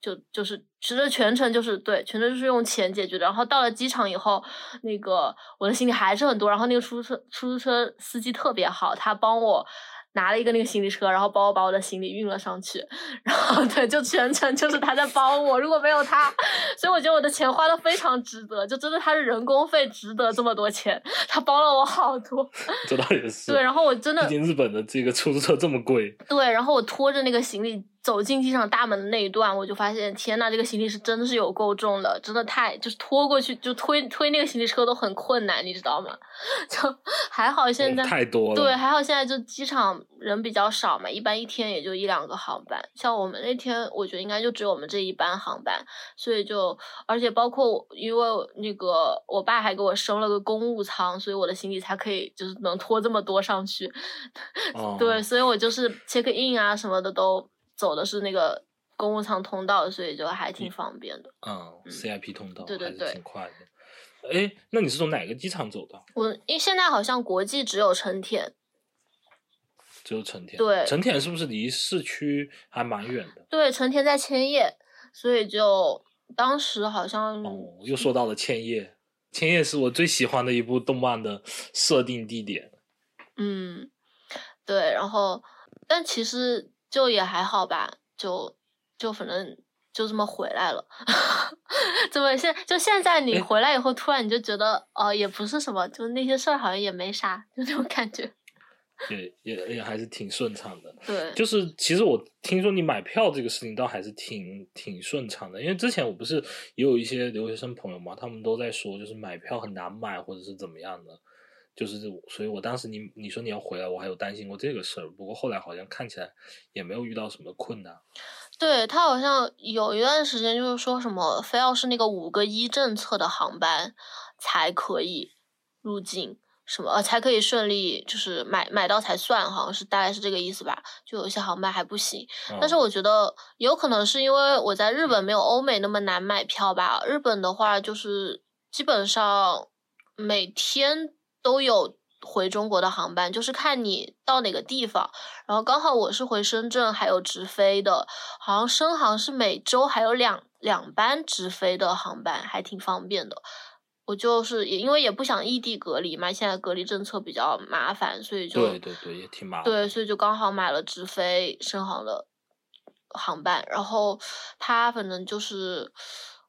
就就是其实全程就是对，全程就是用钱解决的。然后到了机场以后，那个我的行李还是很多，然后那个出租车出租车司机特别好，他帮我。拿了一个那个行李车，然后帮我把我的行李运了上去，然后对，就全程就是他在帮我，如果没有他，所以我觉得我的钱花的非常值得，就真的他的人工费值得这么多钱，他帮了我好多。这倒也是。对，然后我真的毕竟日本的这个出租车这么贵。对，然后我拖着那个行李走进机场大门的那一段，我就发现天呐，这个行李是真的是有够重的，真的太就是拖过去就推推那个行李车都很困难，你知道吗？就还好现在太多了。对，还好现在就机场人比较少嘛，一般一天也就一两个航班。像我们那天，我觉得应该就只有我们这一班航班，所以就而且包括我，因为那个我爸还给我升了个公务舱，所以我的行李才可以就是能拖这么多上去。哦对，所以我就是 check in 啊什么的都走的是那个公务舱通道，所以就还挺方便的。嗯，CIP 通道还是对对对挺快的。哎，那你是从哪个机场走的？我因为现在好像国际只有成田，只有成田。对成田是不是离市区还蛮远的？对，成田在千叶，所以就当时好像哦，又说到了千叶，千叶是我最喜欢的一部动漫的设定地点。嗯，对，然后但其实就也还好吧，就就反正就这么回来了。怎么现就现在你回来以后，突然你就觉得哦、也不是什么，就那些事儿好像也没啥，就那种感觉。也也也还是挺顺畅的，对，就是其实我听说你买票这个事情倒还是挺挺顺畅的，因为之前我不是也有一些留学生朋友嘛，他们都在说就是买票很难买或者是怎么样的，就是所以我当时你你说你要回来，我还有担心过这个事儿，不过后来好像看起来也没有遇到什么困难。对他好像有一段时间就是说什么，非要是那个五个一政策的航班才可以入境，什么呃才可以顺利就是买买到才算，好像是大概是这个意思吧。就有一些航班还不行，但是嗯我觉得有可能是因为我在日本没有欧美那么难买票吧。日本的话就是基本上每天都有回中国的航班，就是看你到哪个地方。然后刚好我是回深圳，还有直飞的，好像深航是每周还有两两班直飞的航班，还挺方便的。我就是也因为也不想异地隔离嘛，现在隔离政策比较麻烦，所以就对对对，也挺麻烦。对，所以就刚好买了直飞深航的航班，然后它反正就是，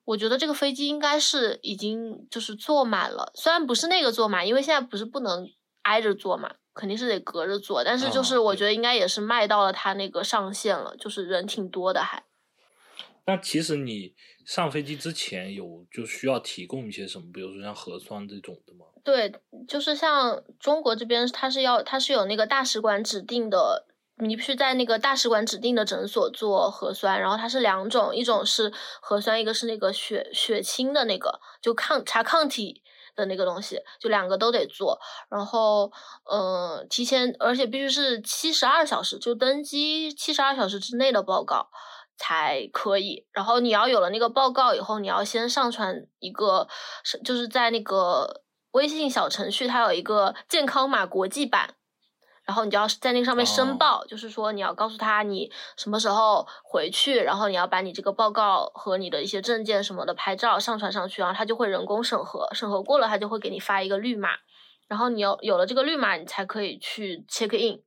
我觉得这个飞机应该是已经就是坐满了，虽然不是那个坐满，因为现在不是不能挨着坐嘛，肯定是得隔着坐，但是就是我觉得应该也是卖到了它那个上限了，就是人挺多的还。那其实你上飞机之前有就需要提供一些什么，比如说像核酸这种的吗？对，就是像中国这边，它是要它是有那个大使馆指定的，你必须在那个大使馆指定的诊所做核酸，然后它是两种，一种是核酸，一个是那个血血清的那个，就抗查抗体的那个东西，就两个都得做。然后，嗯、提前而且必须是七十二小时，就登机七十二小时之内的报告。才可以，然后你要有了那个报告以后，你要先上传一个，就是在那个微信小程序，它有一个健康码国际版，然后你就要在那个上面申哦。报，就是说你要告诉他你什么时候回去，然后你要把你这个报告和你的一些证件什么的拍照上传上去，然后他就会人工审核，审核过了他就会给你发一个绿码，然后你有有了这个绿码，你才可以去 check in，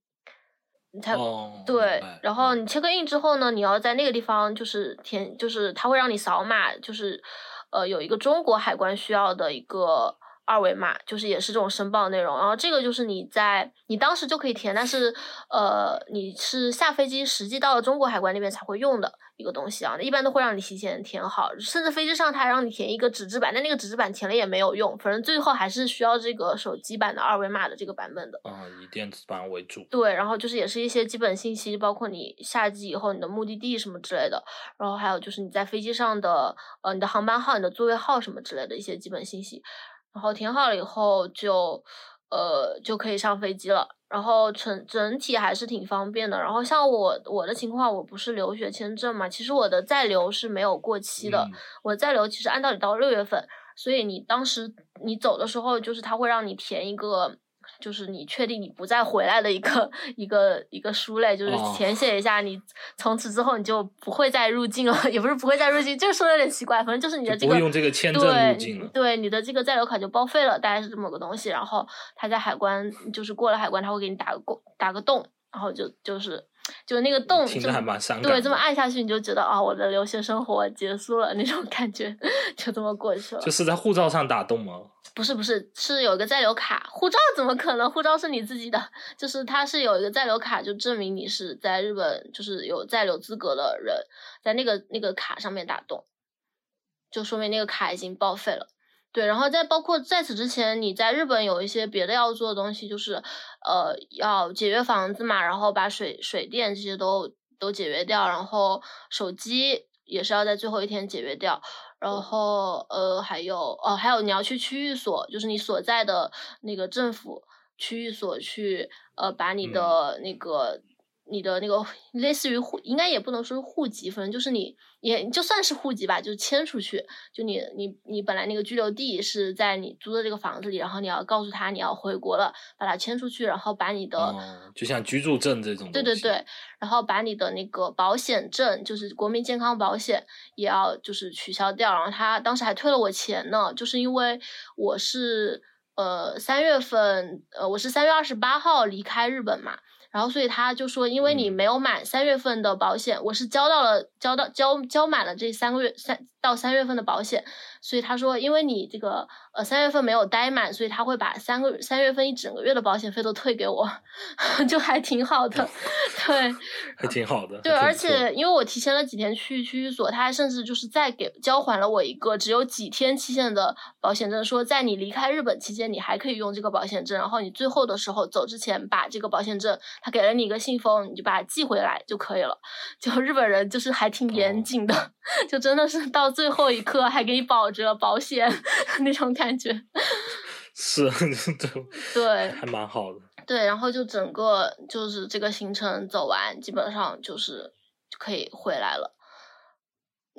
你才哦，对，然后嗯你 check in 之后呢，你要在那个地方就是填，就是他会让你扫码，就是呃有一个中国海关需要的一个二维码，就是也是这种申报内容。然后这个就是你在你当时就可以填，但是呃你是下飞机实际到了中国海关那边才会用的一个东西啊，一般都会让你提前填好，甚至飞机上他还让你填一个纸质版，但那个纸质版填了也没有用，反正最后还是需要这个手机版的二维码的这个版本的。啊、以电子版为主。对，然后就是也是一些基本信息，包括你下机以后你的目的地什么之类的，然后还有就是你在飞机上的呃你的航班号、你的座位号什么之类的一些基本信息，然后填好了以后就呃就可以上飞机了。然后整整体还是挺方便的。然后像我我的情况，我不是留学签证嘛，其实我的在留是没有过期的。嗯我在留其实按道理到六月份，所以你当时你走的时候，就是他会让你填一个，就是你确定你不再回来的一个 一个一个书类，就是哦填写一下你从此之后你就不会再入境了，也不是不会再入境，这个说的有点奇怪，反正就是你的这个就不会用这个签证对入境了对，你的这个在留卡就报废了，大概是这么个东西。然后他在海关就是过了海关，他会给你打个过，打个洞，然后就就是就那个洞这么听着还蛮伤感对，这么按下去，你就觉得啊、我的留学生活结束了那种感觉，就这么过去了。就是在护照上打洞吗？不是不是，是有一个在留卡，护照怎么可能？护照是你自己的，就是它是有一个在留卡，就证明你是在日本就是有在留资格的人，在那个那个卡上面打洞，就说明那个卡已经报废了。对，然后在包括在此之前，你在日本有一些别的要做的东西，就是呃要节约房子嘛，然后把水水电这些都都解约掉，然后手机也是要在最后一天解约掉，然后呃还有哦还有你要去区域所，就是你所在的那个政府区域所去呃把你的那个。你的那个类似于户，应该也不能说是户籍，反正就是你也就算是户籍吧，就迁出去。就你你你本来那个居留地是在你租的这个房子里，然后你要告诉他你要回国了，把它迁出去，然后把你的、哦，就像居住证这种。对对对，，然后把你的那个保险证，就是国民健康保险，也要就是取消掉。然后他当时还退了我钱呢，就是因为我是呃三月份，呃我是三月二十八号离开日本嘛。然后，所以他就说，因为你嗯。没有满三月份的保险，我是交到了交到交交满了这三个月三到三月份的保险，所以他说，因为你这个呃三月份没有待满，所以他会把三个三月份一整个月的保险费都退给我，就 还挺好的，对还挺好的。对，而且因为我提前了几天去区域所，他还甚至就是再给交还了我一个只有几天期限的保险证，说在你离开日本期间，你还可以用这个保险证，然后你最后的时候走之前把这个保险证，他给了你一个信封，你就把它寄回来就可以了。就日本人就是还挺严哦谨的，就真的是到最后一刻还给你保着保险 那种感觉。是，对，对还蛮好的。对，然后就整个就是这个行程走完，基本上就是就可以回来了。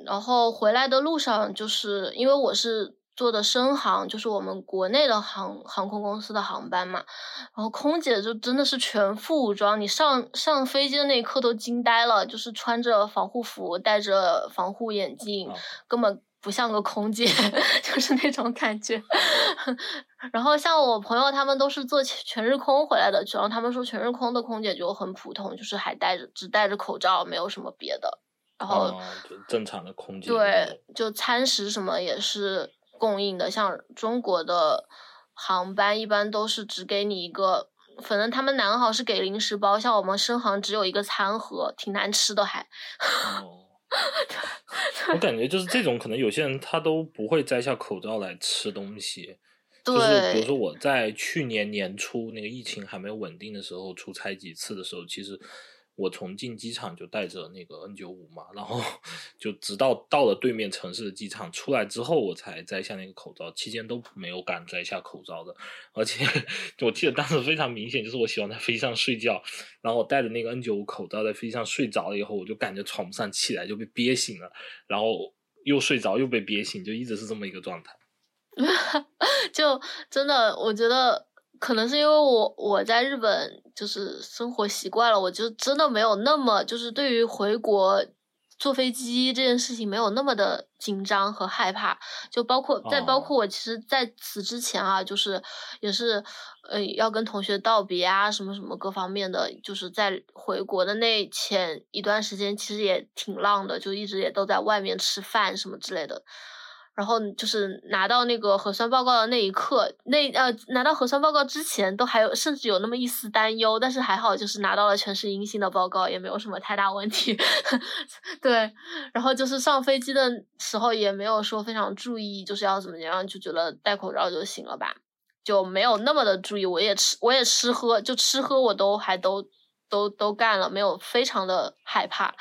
然后回来的路上，就是因为我是坐的深航，就是我们国内的航航空公司的航班嘛，然后空姐就真的是全副武装，你上上飞机的那一刻都惊呆了，就是穿着防护服，戴着防护眼镜，根本不像个空姐，就是那种感觉。然后像我朋友他们都是坐全日空回来的，然后他们说全日空的空姐就很普通，就是还戴着只戴着口罩，没有什么别的。然后就正常的空姐。对，就餐食什么也是供应的，像中国的航班一般都是只给你一个，反正他们南航是给零食包，像我们深航只有一个餐盒，挺难吃的还。哦。我感觉就是这种，可能有些人他都不会摘下口罩来吃东西。就是比如说我在去年年初那个疫情还没有稳定的时候出差几次的时候，其实我从进机场就带着那个 N 九五嘛，然后 就直到到了对面城市的机场出来之后，我才摘下那个口罩，期间都没有敢摘下口罩的。而且 我记得当时非常明显，就是我喜欢在飞机上睡觉，然后我戴着那个 N 九五口罩在飞机上睡着了以后，我就感觉喘不上气来，就被憋醒了，然后又睡着又被憋醒，就一直是这么一个状态。就真的，我觉得可能是因为我我在日本就是生活习惯了，我就真的没有那么就是对于回国坐飞机这件事情没有那么的紧张和害怕。就包括在包括我其实在此之前啊，就是也是呃要跟同学道别啊，什么什么各方面的，就是在回国的那前一段时间，其实也挺浪的，就一直也都在外面吃饭什么之类的。然后就是拿到那个核酸报告的那一刻，那呃拿到核酸报告之前都还有甚至有那么一丝担忧，但是还好就是拿到了全是阴性的报告，也没有什么太大问题。对，然后就是上飞机的时候也没有说非常注意，就是要怎么样，就觉得戴口罩就行了吧，就没有那么的注意。我也吃我也吃喝，就吃喝我都还都都都干了，没有非常的害怕。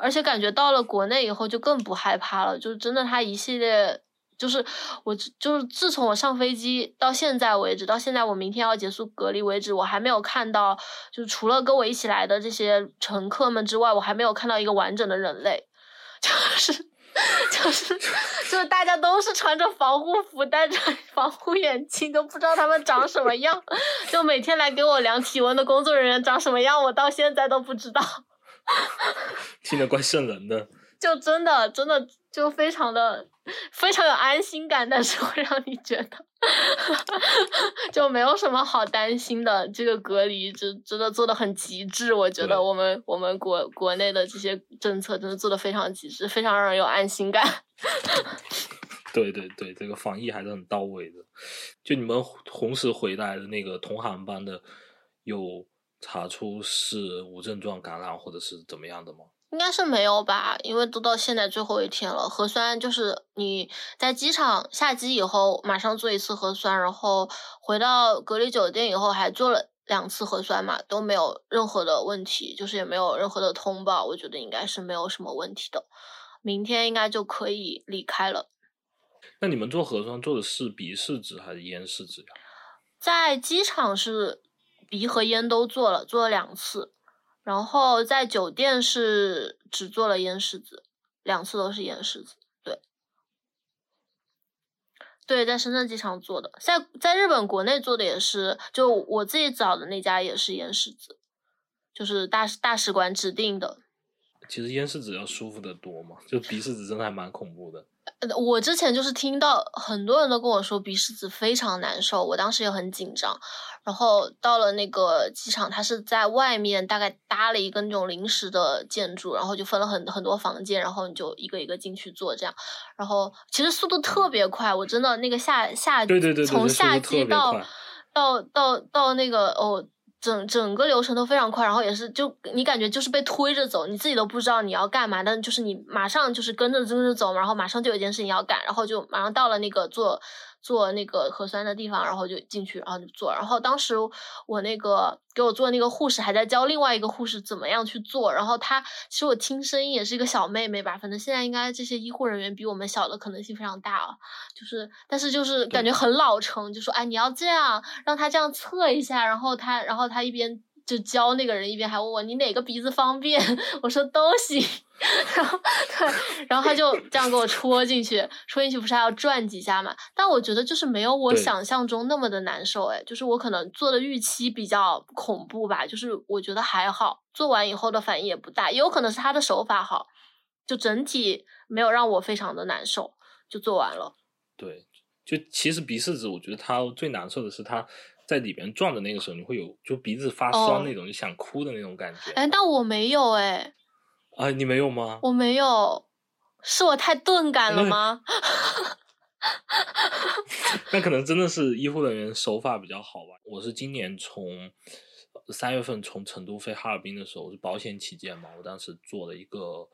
而且感觉到了国内以后就更不害怕了，就真的，他一系列就是我就是自从我上飞机到现在为止，到现在我明天要结束隔离为止，我还没有看到，就除了跟我一起来的这些乘客们之外，我还没有看到一个完整的人类，就是就是就是大家都是穿着防护服，戴着 防护眼镜，都不知道他们长什么样，就每天来给我量体温的工作人员长什么样，我到现在都不知道。听着怪瘆人的，就真的真的就非常的非常有安心感，但是会让你觉得就没有什么好担心的。这个隔离真真的做的很极致，我觉得我们我们国国内的这些政策真的做的非常极致，非常让人有安心感。对对对，这个防疫还是很到位的。就你们同时回来的那个同航班的有。查出是无症状感染或者是怎么样的吗？应该是没有吧，因为都到现在最后一天了。核酸就是你在机场下机以后马上做一次核酸，然后回到隔离酒店以后还做了两次核酸嘛，都没有任何的问题，就是也没有任何的通报，我觉得应该是没有什么问题的。明天应该就可以离开了。那你们做核酸做的是鼻试纸还是咽试纸呀？在机场是。鼻和咽都做了，做了两次，然后在酒店是只做了咽拭子，两次都是咽拭子。对，对，在深圳机场做的，在在日本国内做的也是，就我自己找的那家也是咽拭子，就是大大使馆指定的。其实咽拭子要舒服的多嘛，就鼻拭子真的还蛮恐怖的。我之前就是听到很多人都跟我说鼻拭子非常难受，我当时也很紧张。然后到了那个机场，它是在外面大概搭了一个那种临时的建筑，然后就分了很很多房间，然后你就一个一个进去坐这样。然后其实速度特别快，我真的那个下下对对对从下机到到到到那个哦。整整个流程都非常快，然后也是就你感觉就是被推着走，你自己都不知道你要干嘛，但就是你马上就是跟着跟着走，然后马上就有一件事情要干，然后就马上到了那个做。做那个核酸的地方，然后就进去，然后就做。然后当时我那个给我做那个护士还在教另外一个护士怎么样去做。然后她其实我听声音也是一个小妹妹吧，反正现在应该这些医护人员比我们小的可能性非常大啊。就是，但是就是感觉很老成，就说哎你要这样，让他这样测一下，然后他然后他一边。就教那个人，一边还问我你哪个鼻子方便，我说都行。然后 对，然后他就这样给我戳进去，戳进去不是还要转几下嘛？但我觉得就是没有我想象中那么的难受，哎，就是我可能做的预期比较恐怖吧，就是我觉得还好，做完以后的反应也不大，也有可能是他的手法好，就整体没有让我非常的难受，就做完了。对，就其实鼻试纸，我觉得它最难受的是它在里边转的那个时候，你会有就鼻子发酸哦那种，就想哭的那种感觉。哎，但我没有哎，啊，你没有吗？我没有，是我太钝感了那吗？那可能真的是医护人员手法比较好吧。我是今年从呃三月份从成都飞哈尔滨的时候，我是保险起见嘛，我当时做了一个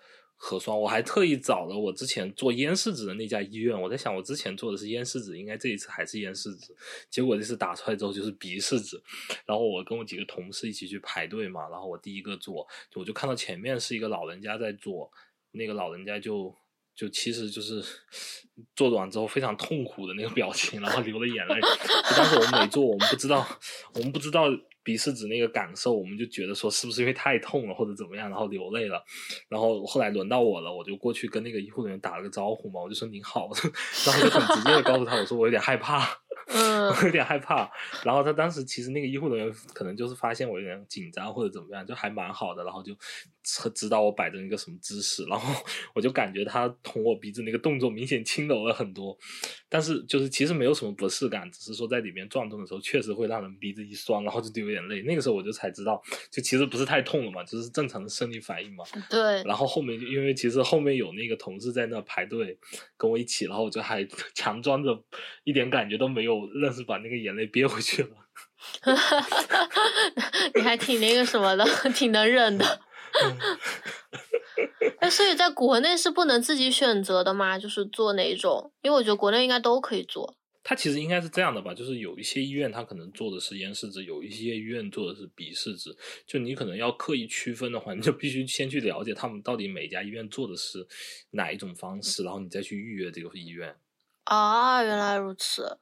核酸，我还特意找了我之前做咽拭子的那家医院，我在想我之前做的是咽拭子，应该这一次还是咽拭子，结果这次打出来之后就是鼻拭子，然后我跟我几个同事一起去排队嘛，然后我第一个做，我就看到前面是一个老人家在做，那个老人家就。就其实就是做完之后非常痛苦的那个表情，然后流了眼泪。就当时我们没做，我们不知道，我们不知道鼻拭子那个感受，我们就觉得说是不是因为太痛了或者怎么样，然后流泪了。然后后来轮到我了，我就过去跟那个医护人员打了个招呼嘛，我就说您好，然后就很直接的告诉他，我说我有点害怕。嗯 我有点害怕，然后他当时其实那个医护人员可能就是发现我有点紧张或者怎么样，就还蛮好的，然后就指指导我摆成一个什么姿势，然后 我就感觉他捅我鼻子那个动作明显轻柔了很多，但是就是其实没有什么不适感，只是说在里面转动的时候确实会让人鼻子一酸，然后就流眼泪。那个时候我就才知道，就其实不是太痛了嘛，就是正常的生理反应嘛。对，然后后面就因为其实后面有那个同事在那排队跟我一起，然后我就还 强装着一点感觉都没有，愣是把那个眼泪憋回去了。你还挺那个什么的，挺能忍的。哎，所以在国内是不能自己选择的吗？就是做哪种？因为我觉得国内应该都可以做。它其实应该是这样的吧，就是有一些医院它可能做的是咽拭子，有一些医院做的是鼻拭子。就你可能要刻意区分的话，你就必须先去了解他们到底每家医院做的是哪一种方式，然后你再去预约这个医院。啊，原来如此。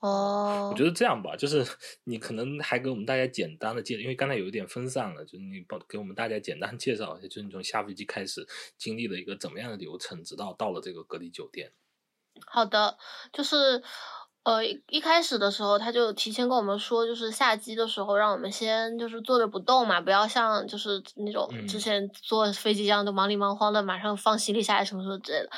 哦，我觉得这样吧，就是你可能还给我们大家简单的介，因为刚才有一点分散了，就是你帮给我们大家简单介绍一下，就是你从下飞机开始经历了一个怎么样的流程，直到到了这个隔离酒店。好的，就是呃一一开始的时候，他就提前跟我们说，就是下机的时候让我们先就是坐着不动嘛，不要像就是那种之嗯前坐飞机一样，都忙里忙慌的，马上放行李下来什么什么之类的。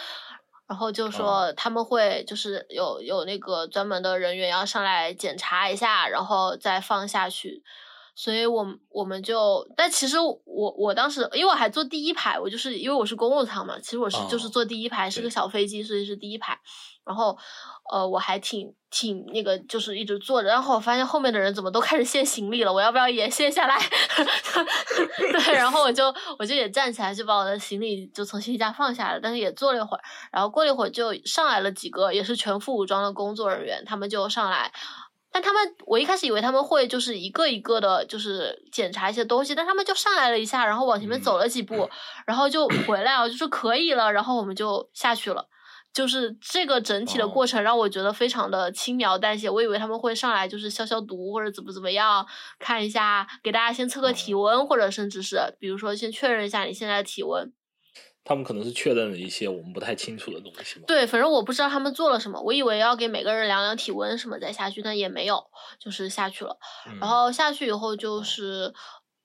然后就说他们会就是有有那个专门的人员要上来检查一下，然后再放下去。所以我我们就，但其实我我当时因为我还坐第一排，我就是因为我是公务舱嘛，其实我是就是哦坐第一排，是个小飞机，所以是第一排。然后呃，我还挺挺那个，就是一直坐着。然后我发现后面的人怎么都开始卸行李了，我要不要也卸下来？对，然后我就我就也站起来，就把我的行李就从行李架放下来了，但是也坐了一会儿。然后过了一会儿，就上来了几个也是全副武装的工作人员，他们就上来。但他们，我一开始以为他们会就是一个一个的，就是检查一些东西，但他们就上来了一下，然后往前面走了几步，然后就回来了，就说可以了，然后我们就下去了。就是这个整体的过程让我觉得非常的轻描淡写，我以为他们会上来就是消消毒或者怎么怎么样，看一下给大家先测个体温，或者甚至是比如说先确认一下你现在的体温。他们可能是确认了一些我们不太清楚的东西嘛。对，反正我不知道他们做了什么，我以为要给每个人量量体温什么再下去，但也没有，就是下去了。嗯然后下去以后就是，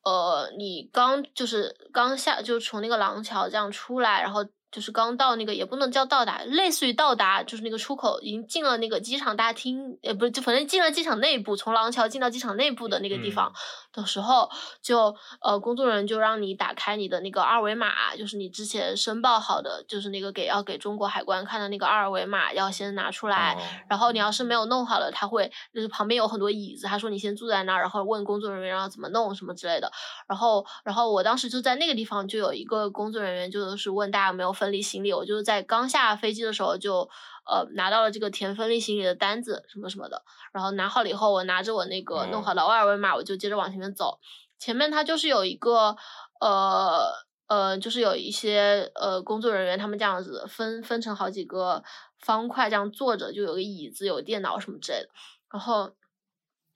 呃，你刚就是刚下，就从那个廊桥这样出来，然后就是刚到那个也不能叫到达，类似于到达，就是那个出口已经进了那个机场大厅，呃，不是，就反正进了机场内部，从廊桥进到机场内部的那个地方的时候，就呃，工作人员就让你打开你的那个二维码，就是你之前申报好的，就是那个给要给中国海关看的那个二维码，要先拿出来。哦然后你要是没有弄好了，他会就是旁边有很多椅子，他说你先坐在那儿，然后问工作人员让怎么弄什么之类的。然后，然后我当时就在那个地方就有一个工作人员，就是问大家有没有分离行李。我就是在刚下飞机的时候就呃拿到了这个填分离行李的单子什么什么的。然后拿好了以后，我拿着我那个弄好的二维码，我就接着往前面走。前面它就是有一个呃呃，就是有一些呃工作人员，他们这样子分分成好几个方块这样坐着，就有个椅子、有电脑什么之类的。然后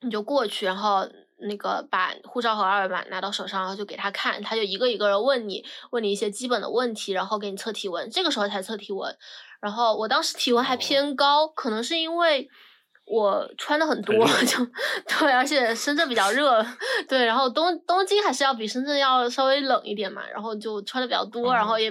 你就过去，然后那个把护照和二维码拿到手上，然后就给他看，他就一个一个人问你，问你一些基本的问题，然后给你测体温，这个时候才测体温。然后我当时体温还偏高，可能是因为。我穿的很多，就 对，而且深圳比较热，对，然后东东京还是要比深圳要稍微冷一点嘛，然后就穿的比较多，然后也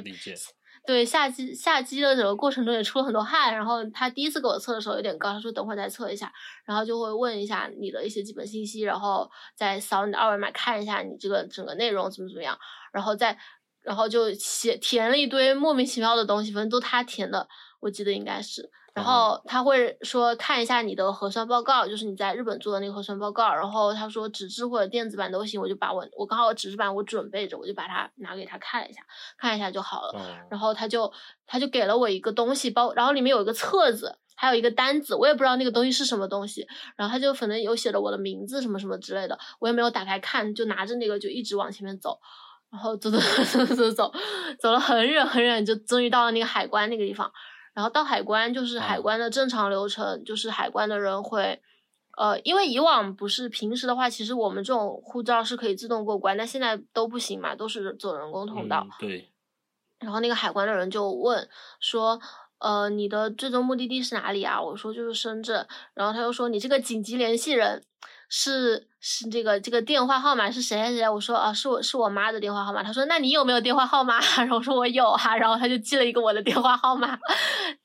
对下机下机的整个过程中也出了很多汗，然后他第一次给我测的时候有点高，他说等会儿再测一下，然后就会问一下你的一些基本信息，然后再扫你的二维码看一下你这个整个内容怎么怎么样，然后再然后就写填了一堆莫名其妙的东西，反正都他填的，我记得应该是。然后他会说看一下你的核酸报告，就是你在日本做的那个核酸报告。然后他说纸质或者电子版都行，我就把我我刚好纸质版我准备着，我就把它拿给他看一下，看一下就好了。然后他就他就给了我一个东西包，然后里面有一个册子，还有一个单子，我也不知道那个东西是什么东西。然后他就反正有写了我的名字什么什么之类的，我也没有打开看，就拿着那个就一直往前面走，然后走走走走走，走了很远很远，就终于到了那个海关那个地方。然后到海关就是海关的正常流程，就是海关的人会，呃，因为以往不是平时的话，其实我们这种护照是可以自动过关，但现在都不行嘛，都是走人工通道。对。然后那个海关的人就问说，呃，你的最终目的地是哪里啊？我说就是深圳。然后他又说你这个紧急联系人是。是这个这个电话号码是谁谁谁？我说啊，是我是我妈的电话号码。他说那你有没有电话号码？然后我说我有哈。然后他就记了一个我的电话号码。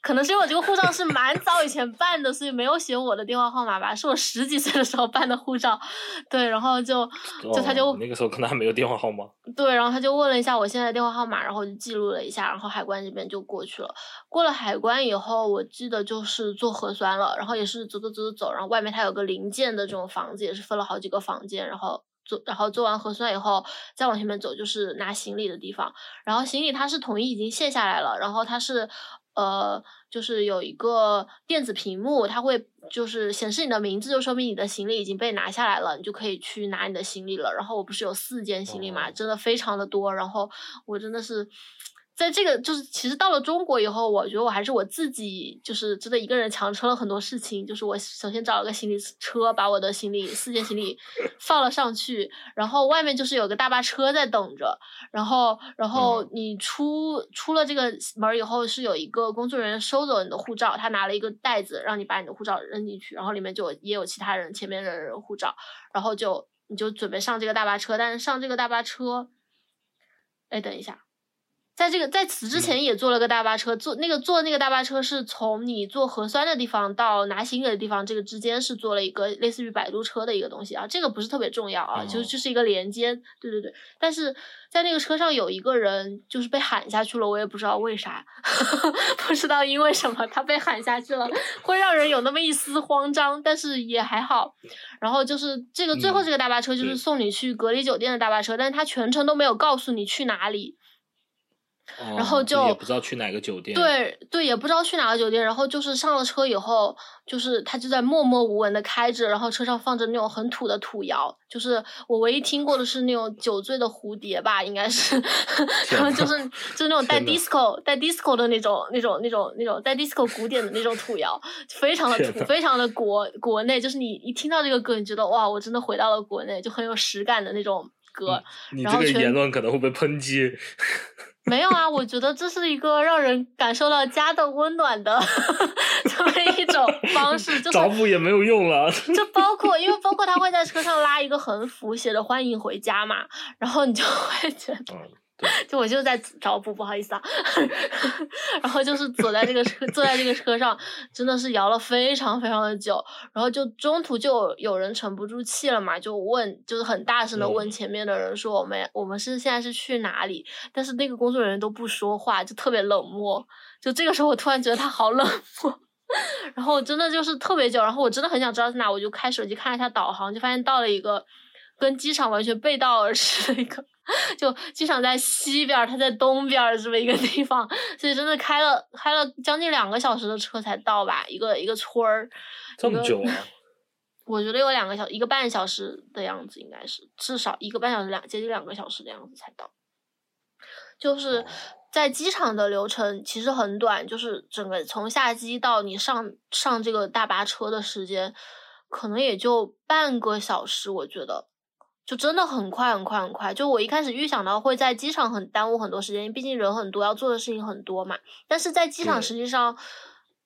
可能是因为我这个护照是蛮早以前办的，所以没有写我的电话号码吧。是我十几岁的时候办的护照。对，然后就就他就那个时候可能还没有电话号码。对，然后他就问了一下我现在的电话号码，然后就记录了一下，然后海关这边就过去了。过了海关以后，我记得就是做核酸了，然后也是走走走走走，然后外面它有个临建的这种房子，也是分了好几个房间，然后。做，然后做完核酸以后，再往前面走就是拿行李的地方。然后行李它是统一已经卸下来了，然后它是，呃，就是有一个电子屏幕，它会就是显示你的名字，就说明你的行李已经被拿下来了，你就可以去拿你的行李了。然后我不是有四件行李嘛，真的非常的多，然后我真的是。在这个就是，其实到了中国以后，我觉得我还是我自己，就是真的一个人强撑了很多事情。就是我首先找了个行李车，把我的行李四件行李 放了上去，然后外面就是有个大巴车在等着。然后，然后你出出了这个门以后，是有一个工作人员收走你的护照，他拿了一个袋子让你把你的护照扔进去，然后里面就也有其他人前面的人护照，然后就你就准备上这个大巴车，但是上这个大巴车，哎，等一下。在这个在此之前也坐了个大巴车，坐那个坐那个大巴车是从你做核酸的地方到拿行李的地方，这个之间是做了一个类似于摆渡车的一个东西啊，这个不是特别重要啊，就就是一个连接，对对对。但是在那个车上有一个人就是被喊下去了，我也不知道为啥，不知道因为什么他被喊下去了，会让人有那么一丝慌张，但是也还好。然后就是这个最后这个大巴车就是送你去隔离酒店的大巴车，但是他全程都没有告诉你去哪里。然后就也不知道去哪个酒店，对对，也不知道去哪个酒店。然后就是上了车以后，就是他就在默默无闻的开着，然后车上放着那种很土的土谣，就是我唯一听过的是那种酒醉的蝴蝶吧，应该是，然后就是就是那种带 disco 带 disco 的那种那种那种那种带 disco 古典的那种土谣，非常的土，非常的国国内，就是你一听到这个歌，你觉得哇，我真的回到了国内，就很有实感的那种歌。你这个言论可能会被抨击。没有啊，我觉得这是一个让人感受到家的温暖的 这么一种方式，就是找补也没有用了。就包括，因为包括他会在车上拉一个横幅，写着“欢迎回家”嘛，然后你就会觉得。就我就在找补，不好意思啊。然后就是坐在这个车，坐在这个车上，真的是摇了非常非常的久。然后就中途就有人沉不住气了嘛，就问，就是很大声的问前面的人说：“我们我们是现在是去哪里？”但是那个工作人员都不说话，就特别冷漠。就这个时候，我突然觉得他好冷漠。然后真的就是特别久。然后我真的很想知道是哪，我就开手机看了一下导航，就发现到了一个跟机场完全背道而驰的一个。就机场在西边，它在东边这么一个地方，所以真的开了开了将近两个小时的车才到吧，一个一个村儿。这么久啊？我觉得有两个小一个半小时的样子，应该是至少一个半小时两接近两个小时的样子才到。就是在机场的流程其实很短，就是整个从下机到你上上这个大巴车的时间，可能也就半个小时，我觉得。就真的很快很快很快。就我一开始预想到会在机场很耽误很多时间，毕竟人很多，要做的事情很多嘛。但是在机场实际上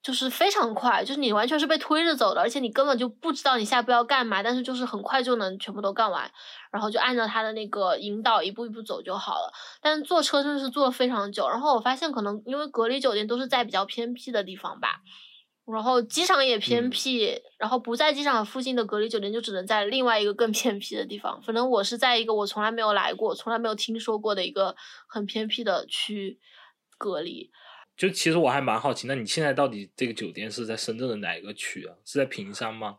就是非常快，就是你完全是被推着走的，而且你根本就不知道你下一步要干嘛，但是就是很快就能全部都干完，然后就按照他的那个引导一步一步走就好了。但是坐车真的是坐了非常久，然后我发现可能因为隔离酒店都是在比较偏僻的地方吧。然后机场也偏嗯僻，然后不在机场附近的隔离酒店就只能在另外一个更偏僻的地方。反正我是在一个我从来没有来过、从来没有听说过的一个很偏僻的区隔离。就其实我还蛮好奇，那你现在到底这个酒店是在深圳的哪一个区啊？是在坪山吗？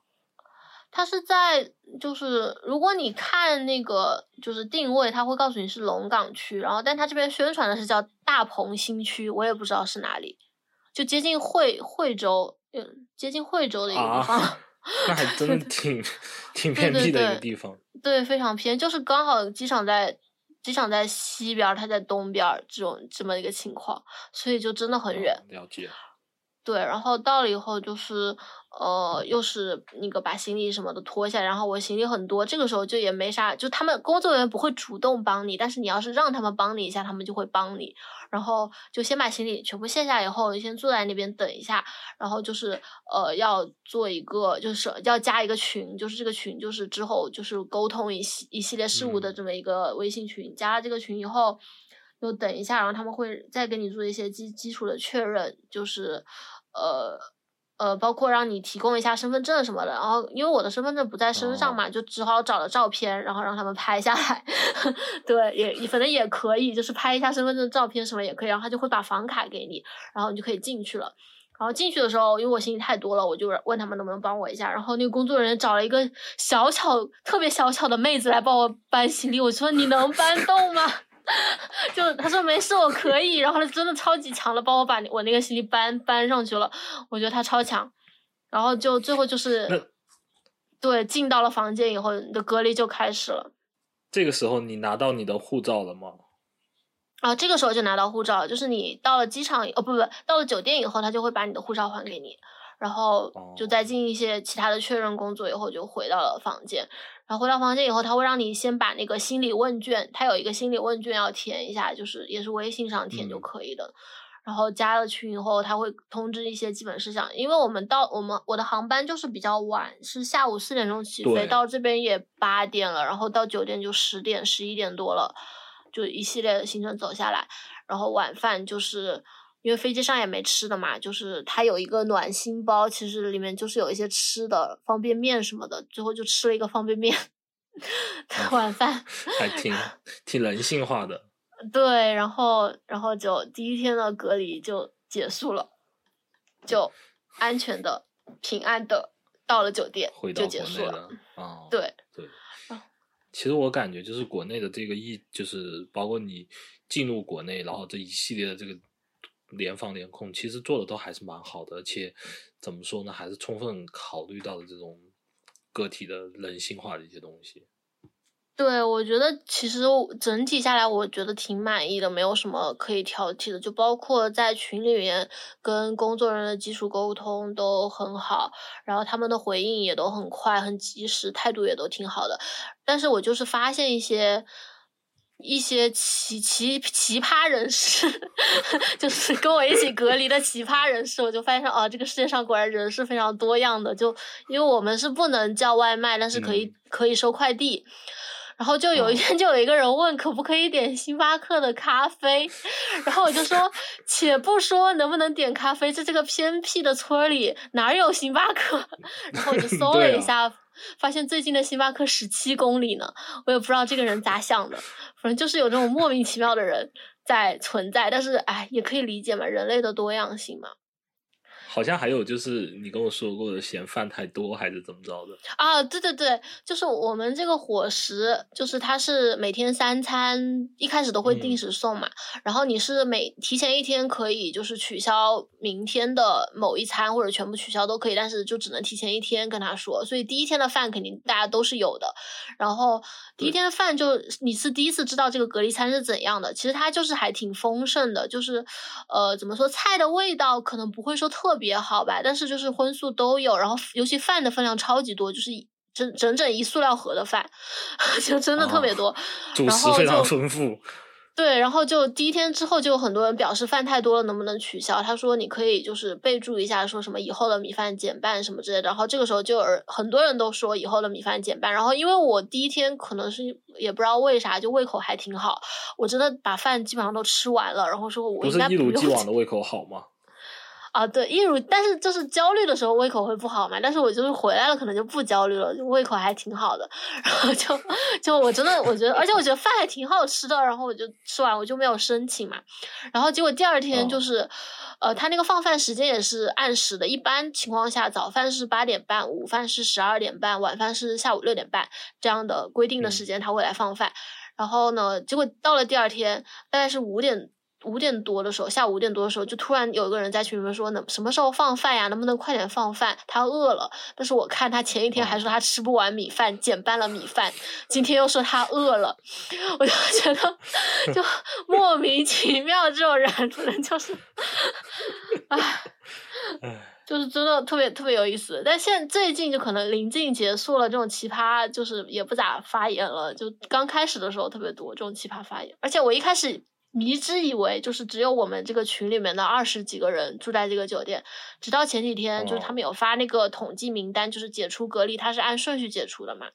它是在就是如果你看那个就是定位，它会告诉你是龙岗区，然后但它这边宣传的是叫大鹏新区，我也不知道是哪里，就接近惠惠州，嗯，接近惠州的一个地方。啊，那还真的挺挺偏僻的一个对地方。对，非常偏，就是刚好机场在机场在西边，它在东边，这种这么一个情况，所以就真的很远。嗯了解。对，然后到了以后就是，呃，又是那个把行李什么的拖下，然后我行李很多，这个时候就也没啥，就他们工作人员不会主动帮你，但是你要是让他们帮你一下，他们就会帮你。然后就先把行李全部卸下以后，先坐在那边等一下，然后就是呃要做一个，就是要加一个群，就是这个群就是之后就是沟通一系一系列事务的嗯这么一个微信群，加了这个群以后。就等一下，然后他们会再给你做一些基基础的确认，就是，呃呃，包括让你提供一下身份证什么的。然后因为我的身份证不在身上嘛，就只好找了照片，然后让他们拍下来。对，也反正也可以，就是拍一下身份证照片什么也可以。然后他就会把房卡给你，然后你就可以进去了。然后进去的时候，因为我行李太多了，我就问他们能不能帮我一下。然后那个工作人员找了一个小巧、特别小巧的妹子来帮我搬行李。我说你能搬动吗？就他说没事，我可以。然后他真的超级强的帮我把我那个行李搬搬上去了。我觉得他超强。然后就最后就是，对，进到了房间以后，你的隔离就开始了。这个时候你拿到你的护照了吗？啊这个时候就拿到护照，就是你到了机场，哦不不，到了酒店以后，他就会把你的护照还给你，然后就再进一些其他的确认工作以后，就回到了房间。然后回到房间以后，他会让你先把那个心理问卷，他有一个心理问卷要填一下，就是也是微信上填就嗯。可以的。然后加了群以后，他会通知一些基本事项，因为我们到我们我的航班就是比较晚，是下午四点钟起飞，到这边也八点了，然后到酒店就十点十一点多了，就一系列的行程走下来，然后晚饭就是因为飞机上也没吃的嘛，就是它有一个暖心包，其实里面就是有一些吃的方便面什么的，最后就吃了一个方便面 晚饭。还挺 挺人性化的。对，然后然后就第一天的隔离就结束了，就安全的、平安的到了酒店回到就结束了。国内了啊。对，对啊。其实我感觉就是国内的这个疫，就是包括你进入国内，然后这一系列的这个联防联控，其实做的都还是蛮好的，而且怎么说呢，还是充分考虑到了这种个体的人性化的一些东西。对，我觉得其实整体下来，我觉得挺满意的，没有什么可以挑剔的。就包括在群里面跟工作人员的基础沟通都很好，然后他们的回应也都很快、很及时，态度也都挺好的。但是我就是发现一些一些奇奇奇葩人士，就是跟我一起隔离的奇葩人士，我就发现哦，这个世界上果然人是非常多样的。就因为我们是不能叫外卖，但是可以、嗯可以收快递。然后就有一哦天，就有一个人问可不可以点星巴克的咖啡，然后我就说，且不说能不能点咖啡，在这个偏僻的村里哪儿有星巴克？然后我就 搜了一下，发现最近的星巴克十七公里呢，我也不知道这个人咋想的，反正就是有这种莫名其妙的人在存在，但是哎，也可以理解嘛，人类的多样性嘛。好像还有就是你跟我说过的嫌饭太多还是怎么着的？啊，对对对，就是我们这个伙食，就是它是每天三餐，一开始都会定嗯。时送嘛，然后你是每提前一天可以就是取消明天的某一餐或者全部取消都可以，但是就只能提前一天跟他说，所以第一天的饭肯定大家都是有的，然后第一天的饭就你是第一次知道这个隔离餐是怎样的，其实它就是还挺丰盛的，就是呃怎么说菜的味道可能不会说特别好吧，但是就是荤素都有，然后尤其饭的分量超级多，就是整整整一塑料盒的饭，就真的特别多，主食非常丰富。对，然后就第一天之后，就有很多人表示饭太多了，能不能取消？他说你可以就是备注一下，说什么以后的米饭减半什么之类的。然后这个时候就很多人都说以后的米饭减半。然后因为我第一天可能是也不知道为啥，就胃口还挺好，我真的把饭基本上都吃完了。然后说我应该不是一如既往的胃口好吗？啊，对，一如，但是就是焦虑的时候胃口会不好嘛，但是我就是回来了，可能就不焦虑了，就胃口还挺好的，然后就就我真的我觉得，而且我觉得饭还挺好吃的，然后我就吃完我就没有申请嘛，然后结果第二天就是，呃，他那个放饭时间也是按时的，一般情况下早饭是八点半，午饭是十二点半，晚饭是下午六点半这样的规定的时间他会来放饭，然后呢，结果到了第二天大概是五点。五点多的时候，下午五点多的时候，就突然有一个人在群里面说：“能什么时候放饭呀？能不能快点放饭？他饿了。”但是我看他前一天还说他吃不完米饭，减半了米饭，今天又说他饿了，我就觉得 就莫名其妙，这种人可能就是，唉，就是真的特别特别有意思。但现最近就可能临近结束了，这种奇葩就是也不咋发言了。就刚开始的时候特别多这种奇葩发言，而且我一开始。迷之以为就是只有我们这个群里面的二十几个人住在这个酒店，直到前几天就是他们有发那个统计名单，就是解除隔离，它是按顺序解除的嘛，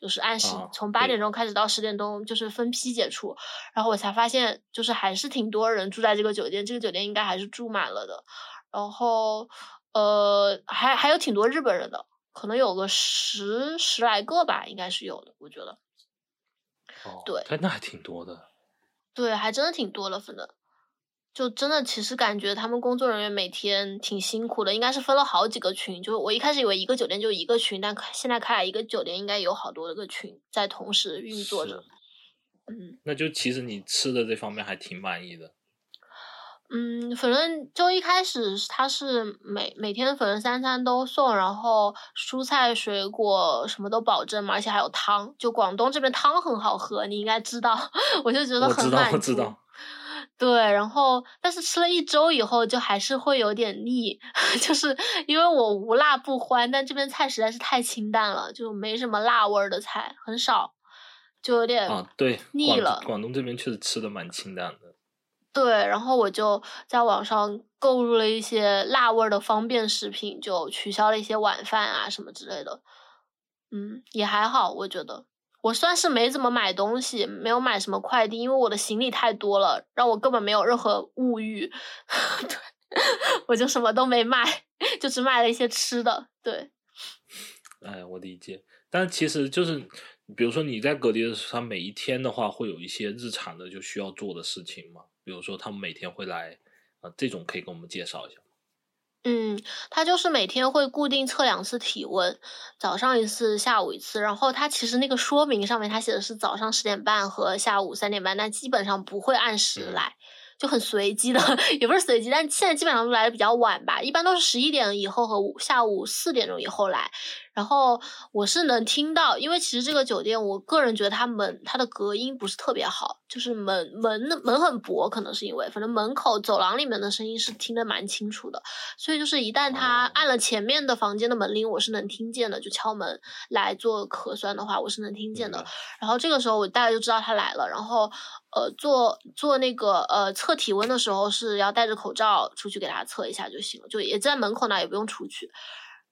就是按时从八点。钟开始到十点钟，就是分批解除，然后我才发现就是还是挺多人住在这个酒店，这个酒店应该还是住满了的，然后呃还还有挺多日本人的，可能有个十十来个吧，应该是有的，我觉得，对，那还挺多的。对，还真的挺多了，分的，就真的其实感觉他们工作人员每天挺辛苦的，应该是分了好几个群。就我一开始以为一个酒店就一个群，但现在看来一个酒店应该有好多个群在同时运作着。嗯，那就其实你吃的这方面还挺满意的。嗯，反正就一开始他是每每天反正三餐都送，然后蔬菜水果什么都保证嘛，而且还有汤。就广东这边汤很好喝，你应该知道，我就觉得很满足。我知道，我知道。对，然后但是吃了一周以后，就还是会有点腻，就是因为我无辣不欢，但这边菜实在是太清淡了，就没什么辣味儿的菜，很少，就有点啊，对，腻了。广东这边确实吃的蛮清淡的。对，然后我就在网上购入了一些辣味的方便食品，就取消了一些晚饭啊什么之类的。嗯，也还好，我觉得我算是没怎么买东西，没有买什么快递，因为我的行李太多了，让我根本没有任何物欲。对，我就什么都没买，就只买了一些吃的。对，哎，我理解，但其实就是，比如说你在隔离的时候，他每一天的话会有一些日常的就需要做的事情嘛。比如说，他们每天会来，啊，这种可以给我们介绍一下吗？嗯，他就是每天会固定测两次体温，早上一次，下午一次。然后他其实那个说明上面他写的是早上十点半和下午三点半，但基本上不会按时来。就很随机的，也不是随机，但现在基本上都来的比较晚吧，一般都是十一点以后和下午四点钟以后来。然后我是能听到，因为其实这个酒店，我个人觉得它门它的隔音不是特别好，就是门门门很薄，可能是因为反正门口走廊里面的声音是听得蛮清楚的，所以就是一旦他按了前面的房间的门铃，我是能听见的，就敲门来做核酸的话，我是能听见的。然后这个时候我大概就知道他来了，然后呃做做那个呃测体温的时候是要戴着口罩出去给他测一下就行了，就也在门口那也不用出去。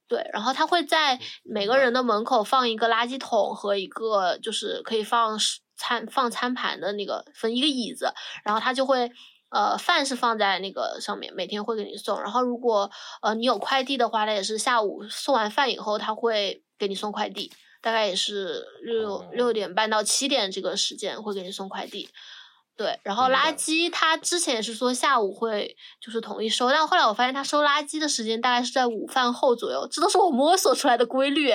对，然后他会在每个人的门口放一个垃圾桶和一个就是可以放餐放餐盘的那个分一个椅子，然后他就会呃饭是放在那个上面，每天会给你送。然后如果呃你有快递的话，他也是下午送完饭以后他会给你送快递，大概也是六六点半到七点这个时间会给你送快递。对，然后垃圾他之前也是说下午会就是统一收，但后来我发现他收垃圾的时间大概是在午饭后左右，这都是我摸索出来的规律。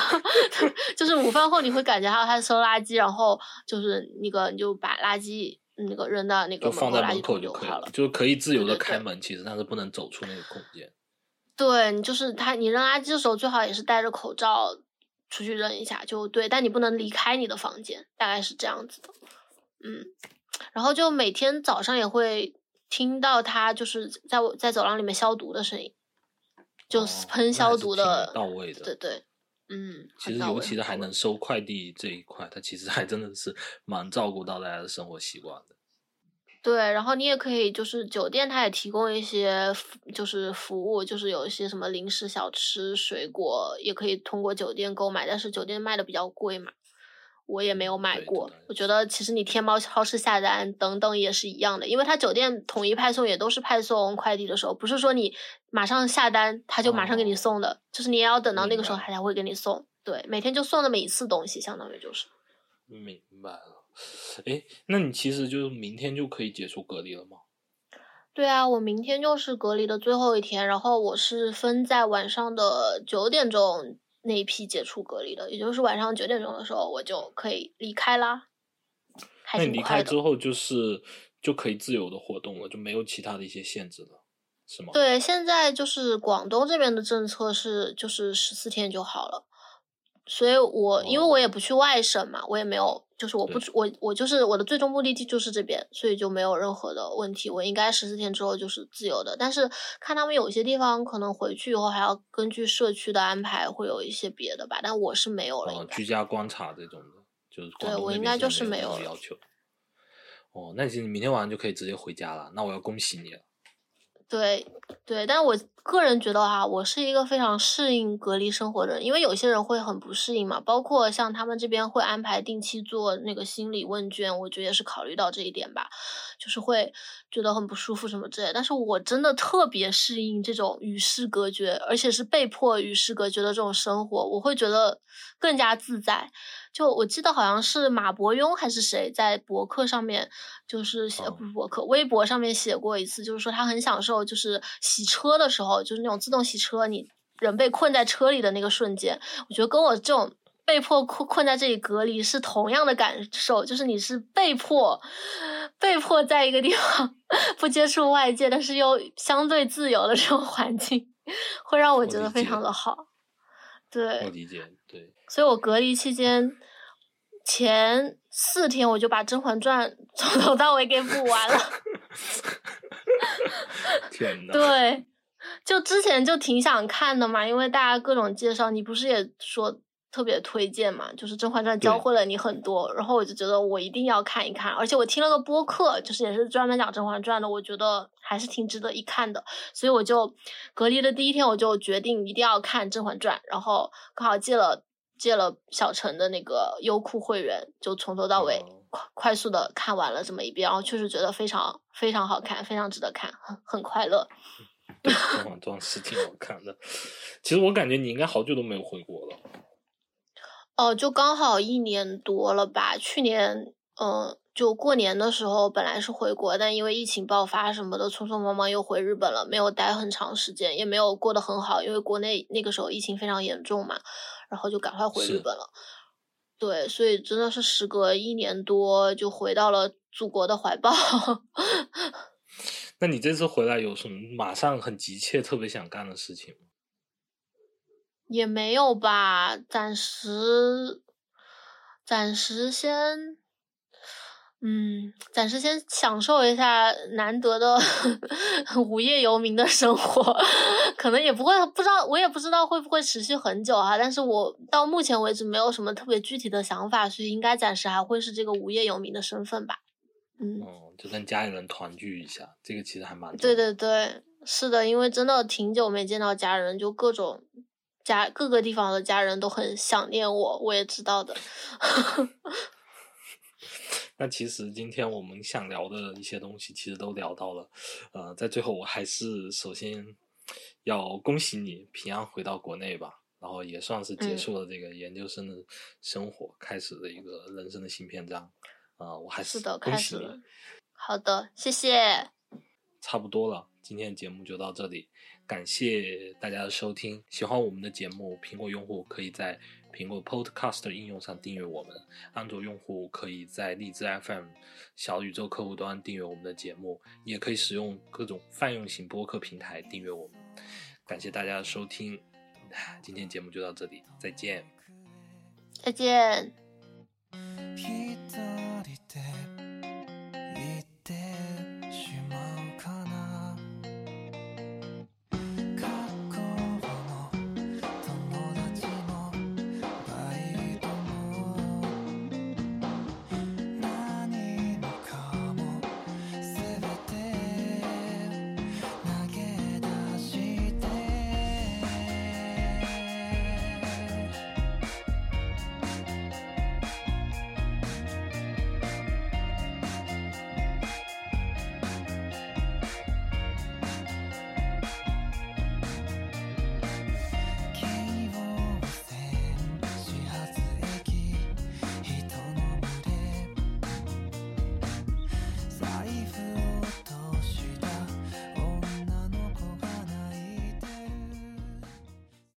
就是午饭后你会感觉到他收垃圾，然后就是那个你就把垃圾那个扔到那个放在门口就可以了，就可以自由的开门，其实但是不能走出那个空间。对你就是他，你扔垃圾的时候最好也是戴着口罩出去扔一下就对，但你不能离开你的房间，大概是这样子的。嗯，然后就每天早上也会听到他就是在我在走廊里面消毒的声音，就喷消毒的到位的，对对，嗯，其实尤其是还能收快递这一块，他其实还真的是蛮照顾到大家的生活习惯的。对，然后你也可以，就是酒店它也提供一些就是服务，就是有一些什么零食、小吃、水果，也可以通过酒店购买，但是酒店卖的比较贵嘛，我也没有买过。我觉得其实你天猫超市下单等等也是一样的，因为它酒店统一派送也都是派送快递的时候，不是说你马上下单他就马上给你送的，就是你也要等到那个时候他才会给你送。对，每天就送那么一次东西，相当于就是。明白了。哎，那你其实就是明天就可以解除隔离了吗？对啊，我明天就是隔离的最后一天，然后我是分在晚上的九点钟那一批解除隔离的，也就是晚上九点钟的时候我就可以离开啦。那你离开之后就是就可以自由的活动了，就没有其他的一些限制了，是吗？对，现在就是广东这边的政策是就是十四天就好了。所以，我因为我也不去外省嘛，我也没有，就是我不我我就是我的最终目的地就是这边，所以就没有任何的问题。我应该十四天之后就是自由的，但是看他们有些地方可能回去以后还要根据社区的安排，会有一些别的吧。但我是没有了，居家观察这种的，就是对我应该就是没有要求。哦，那你明天晚上就可以直接回家了，那我要恭喜你了。对，对，但我个人觉得哈，我是一个非常适应隔离生活的人，因为有些人会很不适应嘛，包括像他们这边会安排定期做那个心理问卷，我觉得也是考虑到这一点吧，就是会觉得很不舒服什么之类。但是我真的特别适应这种与世隔绝，而且是被迫与世隔绝的这种生活，我会觉得更加自在。就我记得好像是马伯庸还是谁在博客上面，就是写不是博客，微博上面写过一次，就是说他很享受，就是洗车的时候，就是那种自动洗车，你人被困在车里的那个瞬间，我觉得跟我这种被迫困困在这里隔离是同样的感受，就是你是被迫被迫在一个地方 不接触外界，但是又相对自由的这种环境，会让我觉得非常的好。对，我理解，对。所以我隔离期间前四天，我就把《甄嬛传》从头到尾给补完了。天呐。对，就之前就挺想看的嘛，因为大家各种介绍，你不是也说。特别推荐嘛，就是《甄嬛传》教会了你很多，然后我就觉得我一定要看一看，而且我听了个播客，就是也是专门讲《甄嬛传》的，我觉得还是挺值得一看的，所以我就隔离的第一天我就决定一定要看《甄嬛传》，然后刚好借了借了小陈的那个优酷会员，就从头到尾快快速的看完了这么一遍，然后确实觉得非常非常好看，非常值得看，很很快乐。对，《甄嬛传》是挺好看的，其实我感觉你应该好久都没有回国了。哦，就刚好一年多了吧。去年，嗯，就过年的时候本来是回国，但因为疫情爆发什么的，匆匆忙忙又回日本了，没有待很长时间，也没有过得很好，因为国内那个时候疫情非常严重嘛，然后就赶快回日本了。对，所以真的是时隔一年多就回到了祖国的怀抱。那你这次回来有什么马上很急切、特别想干的事情吗？也没有吧，暂时，暂时先，嗯，暂时先享受一下难得的 无业游民的生活，可能也不会不知道，我也不知道会不会持续很久哈。但是我到目前为止没有什么特别具体的想法，所以应该暂时还会是这个无业游民的身份吧。嗯，就跟家里人团聚一下，这个其实还蛮对对对，是的，因为真的挺久没见到家人，就各种。家各个地方的家人都很想念我，我也知道的。那其实今天我们想聊的一些东西，其实都聊到了。呃，在最后，我还是首先要恭喜你平安回到国内吧，然后也算是结束了这个研究生的生活，开始了一个人生的新篇章。啊，我还是的，恭喜你。好的，谢谢。差不多了，今天的节目就到这里。感谢大家的收听，喜欢我们的节目，苹果用户可以在苹果 Podcast 应用上订阅我们，安卓用户可以在荔枝 FM、小宇宙客户端订阅我们的节目，也可以使用各种泛用型播客平台订阅我们。感谢大家的收听，今天节目就到这里，再见，再见。